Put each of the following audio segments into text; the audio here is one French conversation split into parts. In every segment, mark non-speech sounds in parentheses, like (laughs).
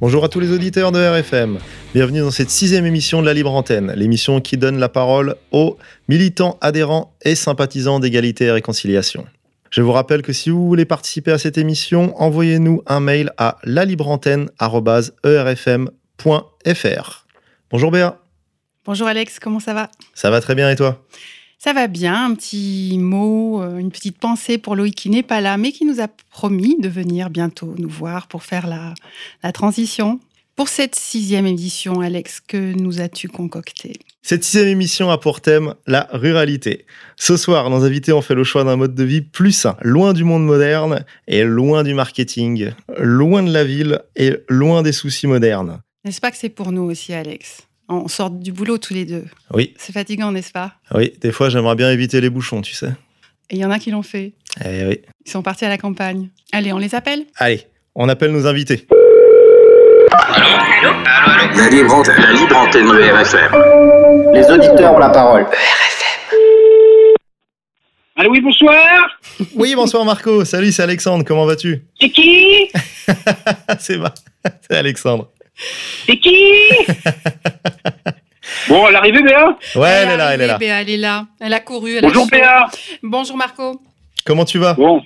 Bonjour à tous les auditeurs de RFM. Bienvenue dans cette sixième émission de la Libre Antenne, l'émission qui donne la parole aux militants, adhérents et sympathisants d'égalité et réconciliation. Je vous rappelle que si vous voulez participer à cette émission, envoyez-nous un mail à lalibreantenne.erfm.fr. Bonjour Béa. Bonjour Alex, comment ça va? Ça va très bien et toi? Ça va bien, un petit mot, euh, une petite pensée pour Loïc qui n'est pas là, mais qui nous a promis de venir bientôt nous voir pour faire la, la transition. Pour cette sixième édition, Alex, que nous as-tu concocté Cette sixième émission a pour thème la ruralité. Ce soir, nos invités ont fait le choix d'un mode de vie plus sain, loin du monde moderne et loin du marketing, loin de la ville et loin des soucis modernes. N'est-ce pas que c'est pour nous aussi, Alex? On sort du boulot tous les deux. Oui, C'est fatigant, n'est-ce pas? Oui, des fois j'aimerais bien éviter les bouchons, tu sais. Et il y en a qui l'ont fait. Eh oui. Ils sont partis à la campagne. Allez, on les appelle? Allez, on appelle nos invités. La libre antenne. La libre antenne de RFM. Les auditeurs ont la parole. Allô, oui, bonsoir Oui, bonsoir Marco. Salut, c'est Alexandre. Comment vas-tu? C'est qui? (laughs) C'est ma- (laughs) c'est Alexandre. C'est qui (laughs) Bon, à l'arrivée, Béa Ouais, elle est là, elle est arrivée, là. Béa, elle est là. Elle a couru. Elle Bonjour, a. Béa Bonjour Marco. Comment tu vas? Bon,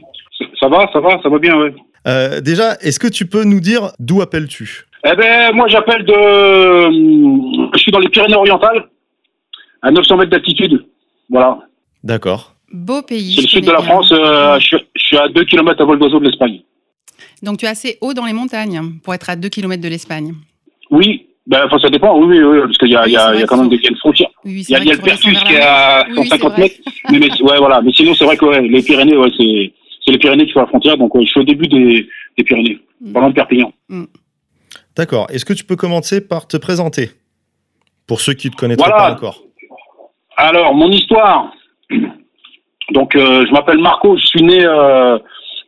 ça- va, ça va, ça va bien, ouais. Euh, Déjà, est-ce que tu peux nous dire d'où appelles-tu? Eh ben, moi, j'appelle de... euh, Je suis dans les Pyrénées-Orientales, à 900 mètres d'altitude. Voilà. D'accord. Beau pays. C'est le sud de la bien. France, euh, je, suis- je suis à 2 km à vol d'oiseau de l'Espagne. Donc tu es assez haut dans les montagnes pour être à 2 km de l'Espagne. Oui, ben, enfin, ça dépend, oui, oui, oui, parce qu'il y a, Oui, y a- y quand même des, il y a une frontière. Oui, oui, Il y a, y le Pertus qui est à Oui, oui, c'est 150 vrai. mètres. Mais, mais- ouais, voilà. Mais sinon, c'est vrai que ouais, les Pyrénées, ouais, c'est c'est les Pyrénées qui font la frontière. Donc, ouais, je suis au début des, des Pyrénées, Mm. pas loin de Perpignan. D'accord. Est-ce que tu peux commencer par te présenter? Pour ceux qui ne te connaîtraient Voilà. pas encore. Alors, mon histoire. Donc, euh, je m'appelle Marco. Je suis né, euh,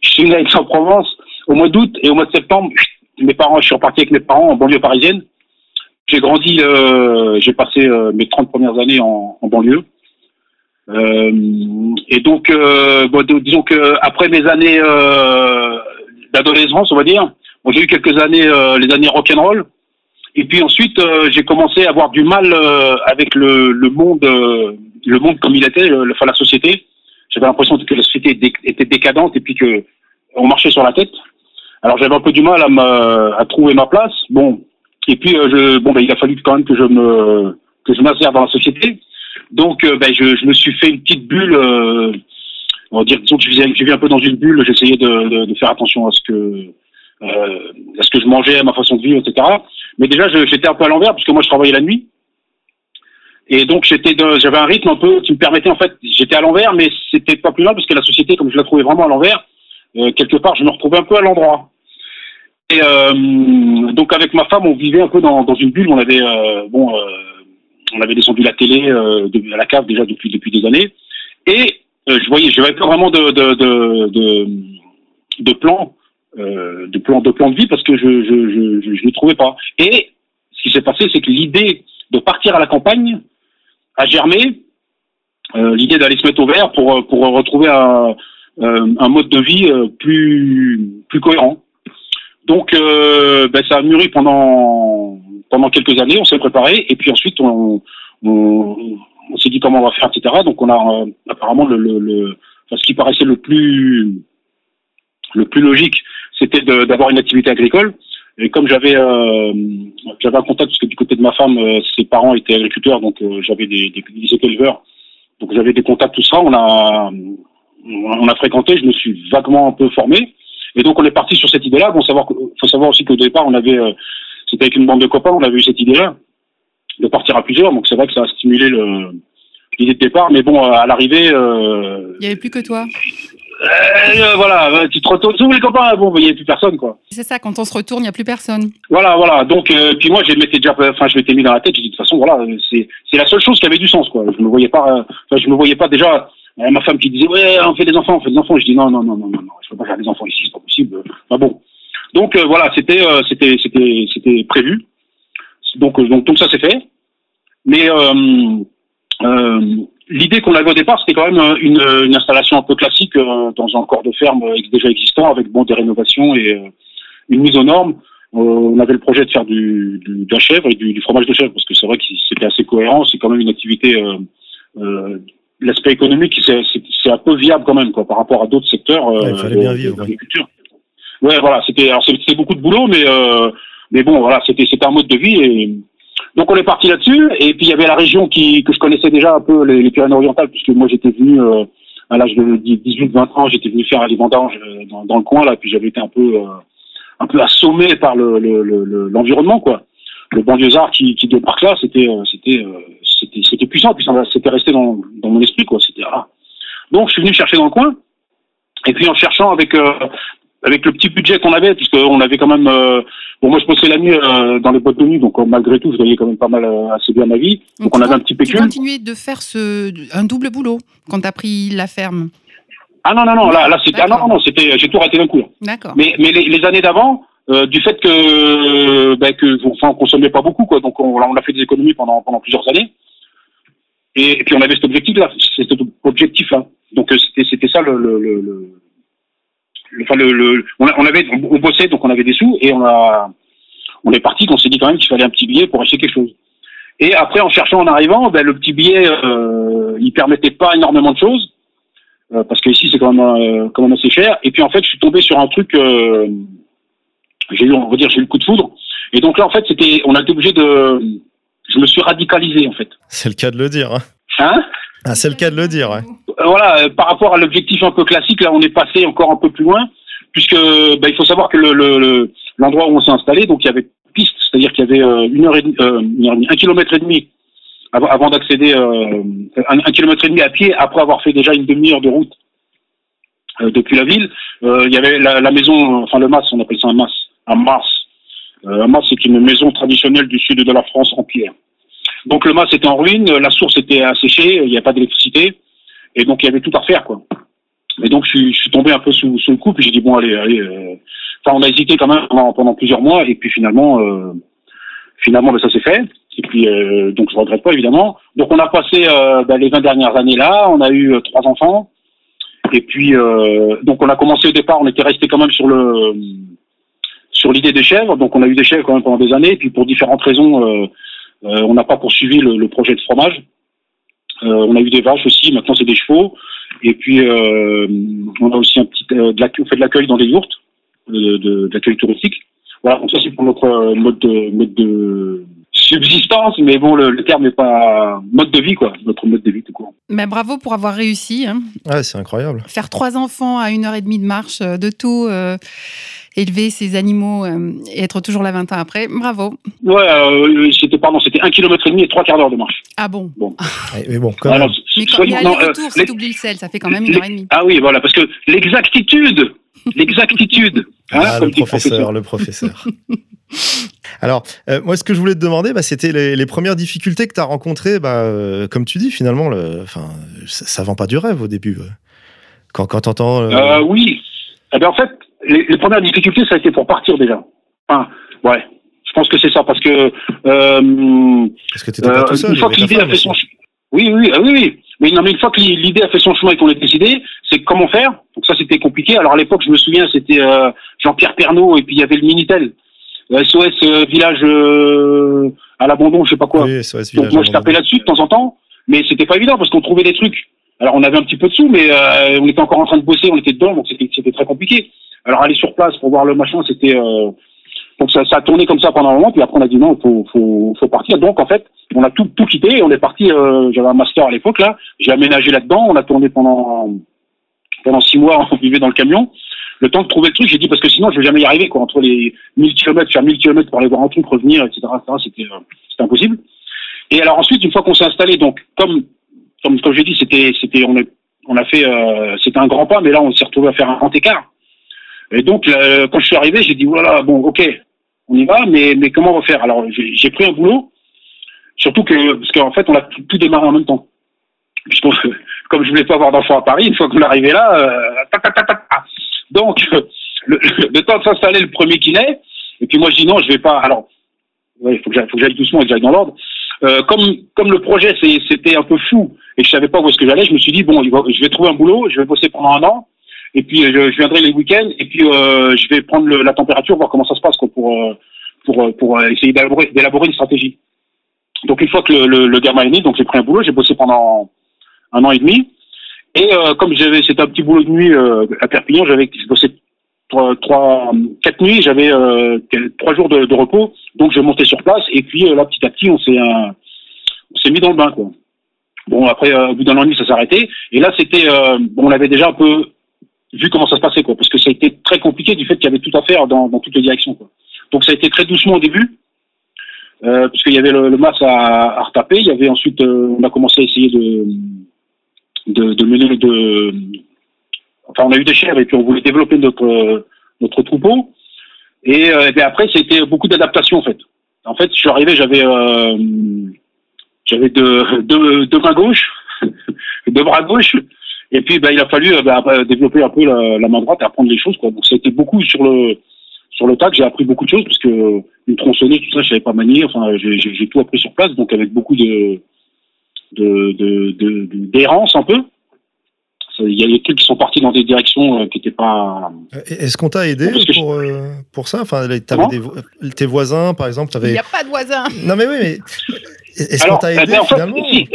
je suis né à Aix-en-Provence au mois d'août et au mois de septembre, mes parents, je suis reparti avec mes parents en banlieue parisienne. J'ai grandi, euh, j'ai passé euh, mes 30 premières années en, en banlieue. Euh, et donc, euh, bon, disons que après mes années euh, d'adolescence, on va dire, bon, j'ai eu quelques années, euh, les années rock'n'roll. Et puis ensuite, j'ai commencé à avoir du mal avec le, le monde, le monde comme il était, le, enfin la société. J'avais l'impression que la société était décadente et puis que on marchait sur la tête. Alors j'avais un peu du mal à à trouver ma place. Bon, et puis euh, je, bon, ben, il a fallu quand même que je me, que je m'insère dans la société. Donc euh, ben, je, je me suis fait une petite bulle. euh, on va dire, disons que je vivais, un peu dans une bulle. J'essayais de, de, faire attention à ce que, euh, à ce que je mangeais, à ma façon de vivre, etc. Mais déjà, j'étais un peu à l'envers parce que moi, je travaillais la nuit. Et donc, j'étais, j'avais un rythme un peu qui me permettait, en fait, j'étais à l'envers, mais c'était pas plus mal parce que la société, comme je la trouvais vraiment à l'envers, quelque part, je me retrouvais un peu à l'endroit. Et euh, donc, avec ma femme, on vivait un peu dans, une bulle. On avait, euh, bon, euh, on avait descendu la télé à la cave déjà depuis depuis des années. Et je voyais, je n'avais pas vraiment de de de, de, plan, de de vie parce que je je je je, ne trouvais pas. Et ce qui s'est passé, c'est que l'idée de partir à la campagne a germé. L'idée d'aller se mettre au vert pour pour retrouver un un mode de vie plus plus cohérent. Donc euh, ben, ça a mûri pendant pendant quelques années, on s'est préparé et puis ensuite on on, on s'est dit comment on va faire, etc. Donc on a euh, apparemment le, le, le ce qui paraissait le plus le plus logique, c'était d'avoir une activité agricole. Et comme j'avais euh, j'avais un contact parce que du côté de ma femme, euh, ses parents étaient agriculteurs, donc euh, j'avais des, des étaient éleveurs, donc j'avais des contacts tout ça. On a on a fréquenté, je me suis vaguement un peu formé. Et donc on est parti sur cette idée-là. Bon, savoir, faut savoir aussi qu'au départ, on avait, euh, c'était avec une bande de copains, on avait eu cette idée-là de partir à plusieurs. Donc c'est vrai que ça a stimulé le, l'idée de départ. Mais bon, à l'arrivée, euh, Il n'y avait plus que toi. euh, voilà, euh, tu te retournes, où les copains Bon, il n'y a plus personne, quoi. C'est ça, quand on se retourne, il n'y a plus personne. Voilà, voilà. Donc, euh, puis moi, je m'étais déjà, enfin, je m'étais mis dans la tête. J'ai dit de toute façon, voilà, c'est c'est la seule chose qui avait du sens, quoi. Je me voyais pas, euh, je me voyais pas déjà. Ma femme qui disait ouais, on fait des enfants, on fait des enfants. Je dis non, non, non, non, non, non, je peux pas faire des enfants ici, c'est pas possible. Enfin bon. Donc euh, voilà, c'était, euh, c'était, c'était, c'était prévu. Donc, euh, donc, donc ça c'est fait. Mais euh, l'idée qu'on avait au départ, c'était quand même une, une installation un peu classique dans un corps de ferme déjà existant, avec bon des rénovations et une mise aux normes. On avait le projet de faire du, du, chèvre et du, du fromage de chèvre, parce que c'est vrai que c'était assez cohérent. C'est quand même une activité. Euh, euh, L'aspect économique, c'est c'est- c'est un peu viable quand même, quoi, par rapport à d'autres secteurs. euh, Ouais, il fallait bien de- vivre, ouais. voilà. C'était alors c'était beaucoup de boulot, mais euh, mais bon, voilà, c'était c'était un mode de vie et donc on est parti là-dessus. Et puis il y avait la région qui que je connaissais déjà un peu les, les Pyrénées-Orientales, puisque moi j'étais venu euh, à l'âge de 18-20 ans, j'étais venu faire les vendanges euh, dans, dans le coin là, puis j'avais été un peu euh, un peu assommé par le le- le- le- l'environnement quoi. Le banlieusard qui, qui débarque là, c'était euh, c'était euh, c'était c'était puissant, puis ça c'était resté dans, dans mon esprit quoi. C'était ah. Donc je suis venu chercher dans le coin. Et puis en cherchant avec euh, avec le petit budget qu'on avait, puisqu'on avait quand même euh, bon moi je bossais la nuit euh, dans les boîtes de nuit, donc malgré tout je gagnais quand même pas mal assez bien ma vie. Donc on tu avait un petit Tu pécule. continuais de faire ce, un double boulot quand tu as pris la ferme? Ah non non non là là c'était ah non non non c'était j'ai tout raté d'un coup. là. D'accord. Mais mais les, les années d'avant euh, du fait que ben, que enfin on consommait pas beaucoup quoi, donc on, on a fait des économies pendant pendant plusieurs années. Et, puis on avait cet objectif là, cet objectif là. Donc euh, c'était c'était ça le enfin on, avait on bossait donc on avait des sous et on a on est parti qu'on s'est dit quand même qu'il fallait un petit billet pour acheter quelque chose. Et après en cherchant en arrivant, ben, le petit billet euh, il permettait pas énormément de choses euh, parce que ici c'est quand même euh, quand même assez cher. Et puis en fait je suis tombé sur un truc j'ai eu on va dire j'ai eu le coup de foudre. Et donc là en fait c'était on a été obligé de je me suis radicalisé en fait. C'est le cas de le dire. hein. Hein Ah, c'est le cas de le dire. ouais. Euh, voilà, euh, par rapport à l'objectif un peu classique, là, on est passé encore un peu plus loin, puisque bah, il faut savoir que le, le- le- l'endroit où on s'est installé, donc il y avait piste, c'est-à-dire qu'il y avait euh, une heure et demie, euh, une heure et demie, un kilomètre et demi avant, avant d'accéder, euh, un, un kilomètre et demi à pied après avoir fait déjà une demi-heure de route euh, depuis la ville. Euh, il y avait la, la maison, enfin le mas, on appelle ça un mas, un mas. Euh, un mas, c'est une maison traditionnelle du sud de la France en pierre. Donc le mas était en ruine, la source était asséchée, il n'y avait pas d'électricité. Et donc il y avait tout à refaire quoi. Et donc je suis, je suis tombé un peu sous, sous le coup, puis j'ai dit bon allez, allez. euh, Enfin on a hésité quand même pendant, pendant plusieurs mois, et puis finalement, euh, finalement ben, ça s'est fait. Et puis euh, donc je regrette pas évidemment. Donc on a passé euh, ben, les 20 dernières années là, on a eu euh, trois enfants. Et puis euh, donc on a commencé au départ, on était resté quand même sur le sur l'idée des chèvres. Donc on a eu des chèvres quand même pendant des années, et puis pour différentes raisons, euh, euh, on n'a pas poursuivi le, projet de fromage. Euh, on a eu des vaches aussi, maintenant c'est des chevaux. Et puis on a aussi un petit, de on fait de l'accueil dans des yourtes, de, l'accueil touristique. Voilà, donc ça c'est pour notre mode de, mode de subsistance, mais bon le, le terme n'est pas mode de vie quoi, notre mode de vie tout court. Mais bravo pour avoir réussi. hein. Ouais, c'est incroyable. Faire trois enfants à une heure et demie de marche, euh, de tout, euh, élever ces animaux euh, et être toujours là 20 ans après. Bravo. Ouais, euh, c'était pardon, c'était un kilomètre et demi et trois quarts d'heure de marche. Ah bon? Ouais, (laughs) Mais bon, quand Alors, même. Mais, quand, soyons- non, euh, si les- t'oublies le sel, ça fait quand même une heure et demie. Ah oui, voilà, parce que l'exactitude, l'exactitude. hein, Ah, le professeur, le (laughs) professeur. Alors, euh, moi, ce que je voulais te demander, bah, c'était les, les premières difficultés que tu as rencontrées. Bah, euh, comme tu dis, finalement, le, ça, ça vend pas du rêve au début. Quand, quand tu entends. Euh, oui. Eh bien, en fait, les, les premières difficultés, ça a été pour partir déjà. Enfin, ouais. Je pense que c'est ça, parce que parce que tu n'étais pas tout seul. une fois que l'idée a fait son chemin. Oui, oui, ah oui, oui. Mais non, mais une fois que l'idée a fait son chemin et qu'on est décidé, c'est comment faire? Donc ça, c'était compliqué. Alors à l'époque, je me souviens, c'était euh, Jean-Pierre Pernaud et puis il y avait le Minitel, Le SOS euh, village euh, à l'abandon, je sais pas quoi. Oui, SOS Donc Village moi je tapais là-dessus de temps en temps, mais c'était pas évident parce qu'on trouvait des trucs. Alors on avait un petit peu de sous, mais on était encore en train de bosser, on était dedans, donc c'était très compliqué. Alors aller sur place pour voir le machin, c'était donc ça, ça a tourné comme ça pendant un moment, puis après on a dit non, faut faut partir. Donc en fait, on a tout tout quitté on est parti. euh, J'avais un master à l'époque là, j'ai aménagé là-dedans, on a tourné pendant pendant six mois, (laughs) on vivait dans le camion. Le temps de trouver le truc, j'ai dit parce que sinon je vais jamais y arriver quoi. Entre les 1000 km, faire 1000 km pour aller voir un truc, revenir, etc. c'était euh, c'était impossible. Et alors ensuite, une fois qu'on s'est installé, donc comme comme, comme j'ai dit, c'était c'était on est On a fait, euh, c'était un grand pas, mais là, on s'est retrouvé à faire un grand écart. Et donc, quand je suis arrivé, j'ai dit, voilà, bon, ok, on y va, mais, mais comment on va faire Alors, j'ai pris un boulot, surtout que, parce qu'en fait, on a tout, démarré en même temps. Puisque, (laughs) comme je voulais pas avoir d'enfants à Paris, une fois qu'on arrivé là, euh, ta, ta, ta, ta. donc, (laughs) le, le temps de s'installer, le premier qui et puis moi, je dis non, je vais pas. Alors, il j'aille faut que j'aille doucement et que j'aille dans l'ordre. Euh, comme, comme le projet, c'était un peu fou, et je savais pas où est-ce que j'allais, je me suis dit, bon, je vais trouver un boulot, je vais bosser pendant un an, et puis euh, je, viendrai les week-ends, et puis euh, je vais prendre la température, voir comment ça se passe, pour, euh, pour, pour essayer d'élaborer une stratégie. Donc une fois que le, le, le né, donc j'ai pris un boulot, j'ai bossé pendant un an et demi, et comme j'avais, c'était un petit boulot de nuit à Perpignan, j'avais bossé trois, trois, quatre nuits, j'avais trois jours de, de repos, donc je montais sur place, et puis là petit à petit on s'est on s'est mis dans le bain quoi. Bon après au bout d'un an et demi ça s'est arrêté, et là c'était bon, on avait déjà un peu vu comment ça se passait quoi, parce que ça a été très compliqué du fait qu'il y avait tout à faire dans, toutes les directions quoi. Donc ça a été très doucement au début, euh, puisqu'il y avait le, le masse à, retaper, il y avait ensuite euh, on a commencé à essayer de mener de enfin on a eu des chèvres et puis on voulait développer notre troupeau et, euh, et bien après beaucoup d'adaptation en fait. En fait je suis arrivé j'avais euh, j'avais deux mains gauches, (laughs) deux bras gauches et puis ben, il a fallu euh, ben, développer un peu la, la main droite et apprendre les choses quoi. Donc ça a été beaucoup sur le sur le tas que j'ai appris beaucoup de choses parce que une tronçonneuse tout ça je savais pas manier enfin j'ai tout appris sur place donc avec beaucoup de de de- de- de- d'errance un peu il y a des trucs qui sont partis dans des directions euh, qui n'étaient pas Euh, Est-ce qu'on t'a aidé je- pour, euh, pour ça? Enfin, des vo- Tes voisins, par exemple, Il t'avais... n'y a pas de voisin. Non mais oui, mais (laughs) est-ce qu'on t'a eh aidé ben, en fait, finalement si,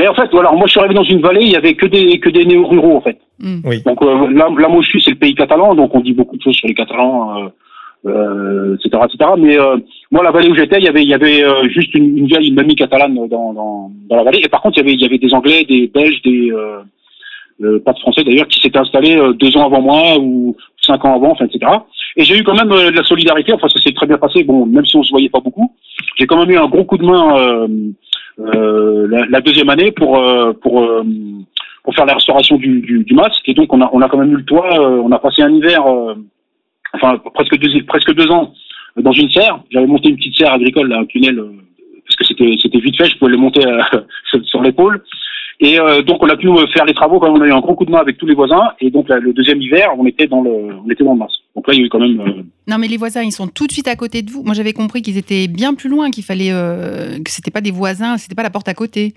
ben, en fait, voilà, moi je suis arrivé dans une vallée, il y avait que des que des néo-ruraux en fait. Hmm. Donc euh, là, là, moi je suis, c'est le pays catalan, donc on dit beaucoup de choses sur les Catalans, euh, euh, etc., etc. Mais euh, moi, la vallée où j'étais, il y avait il y avait euh, juste une, une vieille une mamie catalane dans, dans dans la vallée. Et par contre, il y avait il y avait des Anglais, des Belges, des euh, euh, pas de Français d'ailleurs, qui s'étaient installés euh, deux ans avant moi ou cinq ans avant, enfin, etc. Et j'ai eu quand même euh, de la solidarité. Enfin, ça s'est très bien passé. Bon, même si on se voyait pas beaucoup, j'ai quand même eu un gros coup de main la, la deuxième année pour euh, pour euh, pour faire la restauration du, du, du masque. Et donc on a on a quand même eu le toit. euh, on a passé un hiver, euh, enfin presque deux presque deux ans euh, dans une serre. J'avais monté une petite serre agricole, là, un tunnel, euh, parce que c'était c'était vite fait. Je pouvais le monter euh, (laughs) sur l'épaule. Et euh, donc on a pu euh, faire les travaux quand on a eu un gros coup de main avec tous les voisins. Et donc là, le deuxième hiver, on était dans le on était dans le masque. Donc là il y a eu quand même euh, Non, mais les voisins, ils sont tout de suite à côté de vous. Moi, j'avais compris qu'ils étaient bien plus loin, qu'il fallait euh, que c'était pas des voisins, c'était pas la porte à côté.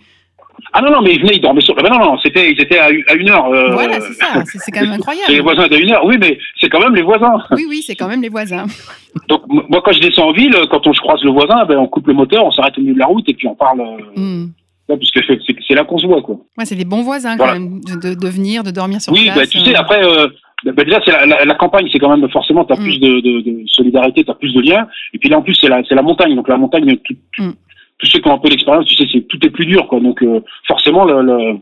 ah non non mais ils venaient ils dormaient sur. Ben non non c'était ils étaient à, une- à heure. euh, voilà, c'est ça. C'est quand même C'est (laughs) les incroyable. voisins d'à une heure. Oui mais c'est quand même les voisins. Oui, oui, c'est quand même les voisins. (laughs) Donc moi quand je descends en ville, quand on je croise le voisin, ben on coupe le moteur, on s'arrête au milieu de la route et puis on parle. Euh, Là, parce que c'est là qu'on se voit quoi. Ouais, c'est des bons voisins quand Voilà. même de, venir, de dormir sur oui, place. ben tu euh. sais après, euh, ben, déjà c'est la, la, la campagne, c'est quand même forcément t'as Mm. plus de, de, de solidarité, t'as plus de liens. Et puis là en plus c'est la la montagne, donc la montagne, tout, Mm. tous ceux qui ont un peu d'expérience, tu sais, c'est tout est plus dur quoi. Donc euh, forcément le, le-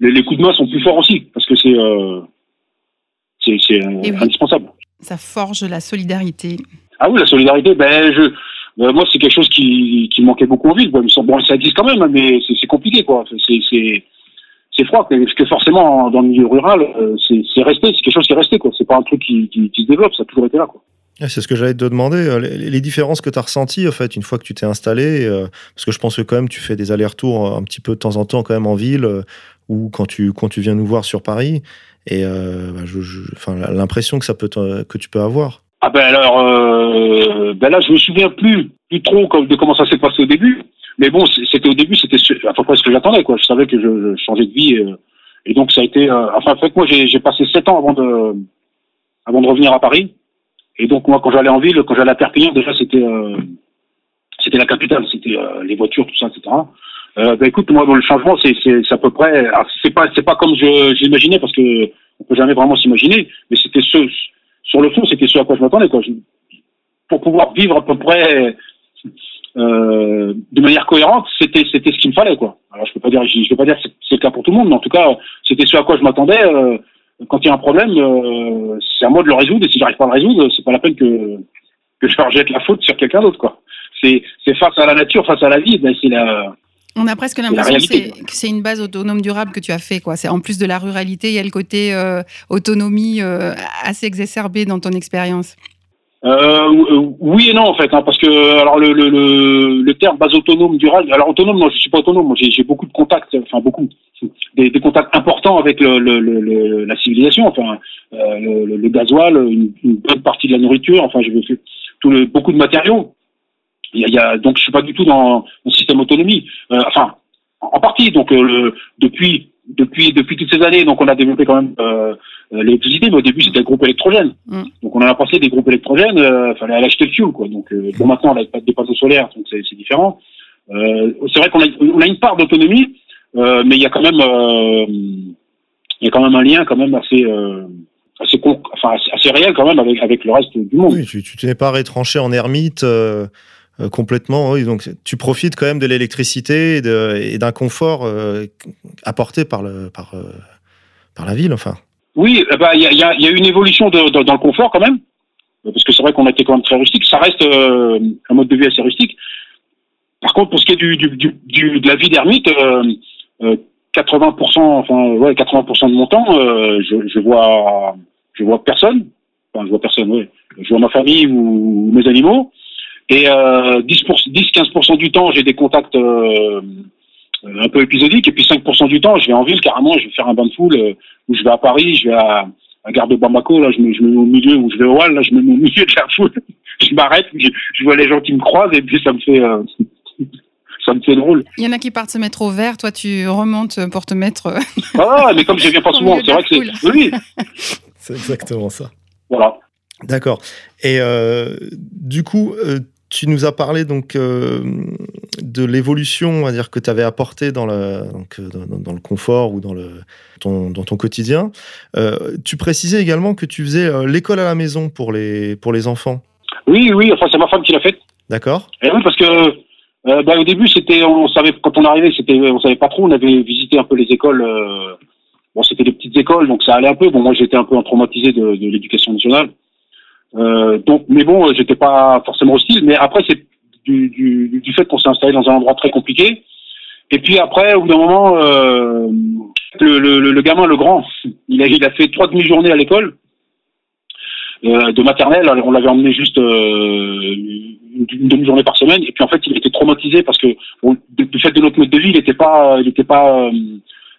les, les coups de main sont plus forts aussi parce que c'est c'est oui. indispensable. Ça forge la solidarité. Ah oui, la solidarité, ben je, euh, moi c'est quelque chose qui, qui manquait beaucoup en ville. Bon, ça existe quand même, mais c'est compliqué, quoi. C'est froid, parce que forcément dans le milieu rural, euh, c'est resté, c'est quelque chose qui est resté, quoi. C'est pas un truc qui, qui, se développe, ça a toujours été là, quoi. C'est ce que j'allais te demander, euh, les, différences que tu as ressenties en fait, une fois que tu t'es installé, parce que je pense que quand même tu fais des allers-retours un petit peu de temps en temps quand même en ville, ou quand tu, quand tu viens nous voir sur Paris, et bah, l'impression que, que tu peux avoir. Ah ben alors, euh, ben là je me souviens plus, plus trop de comment ça s'est passé au début. Mais bon, c'était au début, c'était à peu près ce que j'attendais, quoi. Je savais que je, changeais de vie, euh, et donc ça a été. euh, enfin, en fait, moi j'ai passé sept ans avant de avant de revenir à Paris. Et donc moi, quand j'allais en ville, quand j'allais à Perpignan, déjà c'était euh, c'était la capitale, c'était euh, les voitures, tout ça, etc. Euh, ben écoute, moi, bon, le changement, c'est c'est à peu près. C'est pas c'est pas comme je j'imaginais parce que on peut jamais vraiment s'imaginer, mais c'était ce sur le fond, c'était ce à quoi je m'attendais, quoi. Pour pouvoir vivre à peu près euh, de manière cohérente, c'était c'était ce qu'il me fallait, quoi. Alors je peux pas dire, je, peux pas dire que c'est c'est le cas pour tout le monde, mais en tout cas, c'était ce à quoi je m'attendais. euh, quand il y a un problème, euh, c'est à moi de le résoudre, et si j'arrive pas à le résoudre, c'est pas la peine que que je rejette la faute sur quelqu'un d'autre, quoi. C'est c'est face à la nature, face à la vie, ben c'est la On a presque l'impression que c'est une base autonome durable que tu as fait. Quoi. En plus de la ruralité, il y a le côté euh, autonomie euh, assez exacerbé dans ton expérience. Euh, oui et non en fait, hein, parce que alors le, le, le, terme base autonome durable. Alors autonome, non, je suis pas autonome. J'ai beaucoup de contacts, enfin beaucoup, des, des contacts importants avec le, la civilisation. Enfin, le, gasoil, une, bonne partie de la nourriture. Enfin, j'ai tout le, beaucoup de matériaux. Il y a, donc je suis pas du tout dans un système autonomie. Euh, enfin, en partie. Donc euh, depuis depuis depuis toutes ces années, donc on a développé quand même euh, l'électricité, mais au début c'était le groupe électrogène. Mm. Donc on en a passé des groupes électrogènes, il fallait aller acheter le fuel quoi. Donc bon maintenant on a des panneaux solaires, donc c'est différent. c'est vrai qu'on a, on a une part d'autonomie, mais il y a quand même il y a quand même un lien quand même assez assez, enfin, assez réel quand même avec, avec le reste du monde. Oui, tu, tu n'es pas retranché en ermite euh, complètement. Oui, donc tu profites quand même de l'électricité et d'un confort euh, apporté euh, par la ville, enfin. Oui, eh ben, il y, a, y, une évolution dans le confort quand même, parce que c'est vrai qu'on a été quand même très rustique. Ça reste un mode de vie assez rustique. Par contre, pour ce qui est de la vie d'ermite, 80%, enfin ouais, 80% de mon temps, je, vois, je vois personne. Enfin, je vois personne. Je vois ma famille ou mes animaux. Et euh, 10-15% du temps, j'ai des contacts euh, un peu épisodiques. Et puis 5% du temps, je vais en ville carrément, je vais faire un bain de foule, euh, où je vais à Paris, je vais à, à Gare de Bamako, là je me, je me mets au milieu, où je vais au Hall, là je me mets au milieu de la foule. (laughs) je m'arrête, je, je, vois les gens qui me croisent et puis ça me fait... Euh, (laughs) ça me fait drôle. Il y en a qui partent se mettre au vert, toi tu remontes pour te mettre. Euh, ah, mais comme je viens pas (laughs) souvent, c'est vrai que c'est. Oui. c'est exactement ça. Voilà. D'accord. Et euh, du coup, euh, tu nous as parlé donc euh, de l'évolution, dire que tu avais apporté dans le, donc, euh, dans, le confort ou dans, le, ton, dans ton quotidien. Euh, tu précisais également que tu faisais l'école à la maison pour les, pour les enfants. Oui, oui, enfin c'est ma femme qui l'a faite. D'accord. Et oui, parce que bah, au début, c'était, on savait, quand on arrivait, c'était, on savait pas trop. On avait visité un peu les écoles. bon, c'était des petites écoles, donc ça allait un peu. Bon, moi, j'étais un peu traumatisé de, de l'éducation nationale. Euh, donc, mais bon, j'étais pas forcément hostile. Mais après, c'est du, du, du, fait qu'on s'est installé dans un endroit très compliqué. Et puis après, au bout d'un moment, euh, le, le, le, gamin, le grand, (laughs) il a, il a fait trois demi-journées à l'école euh, de maternelle. On l'avait emmené juste euh, une, demi-journée par semaine. Et puis en fait, il était traumatisé parce que du fait de notre mode de vie, il n'était pas, il était pas, euh,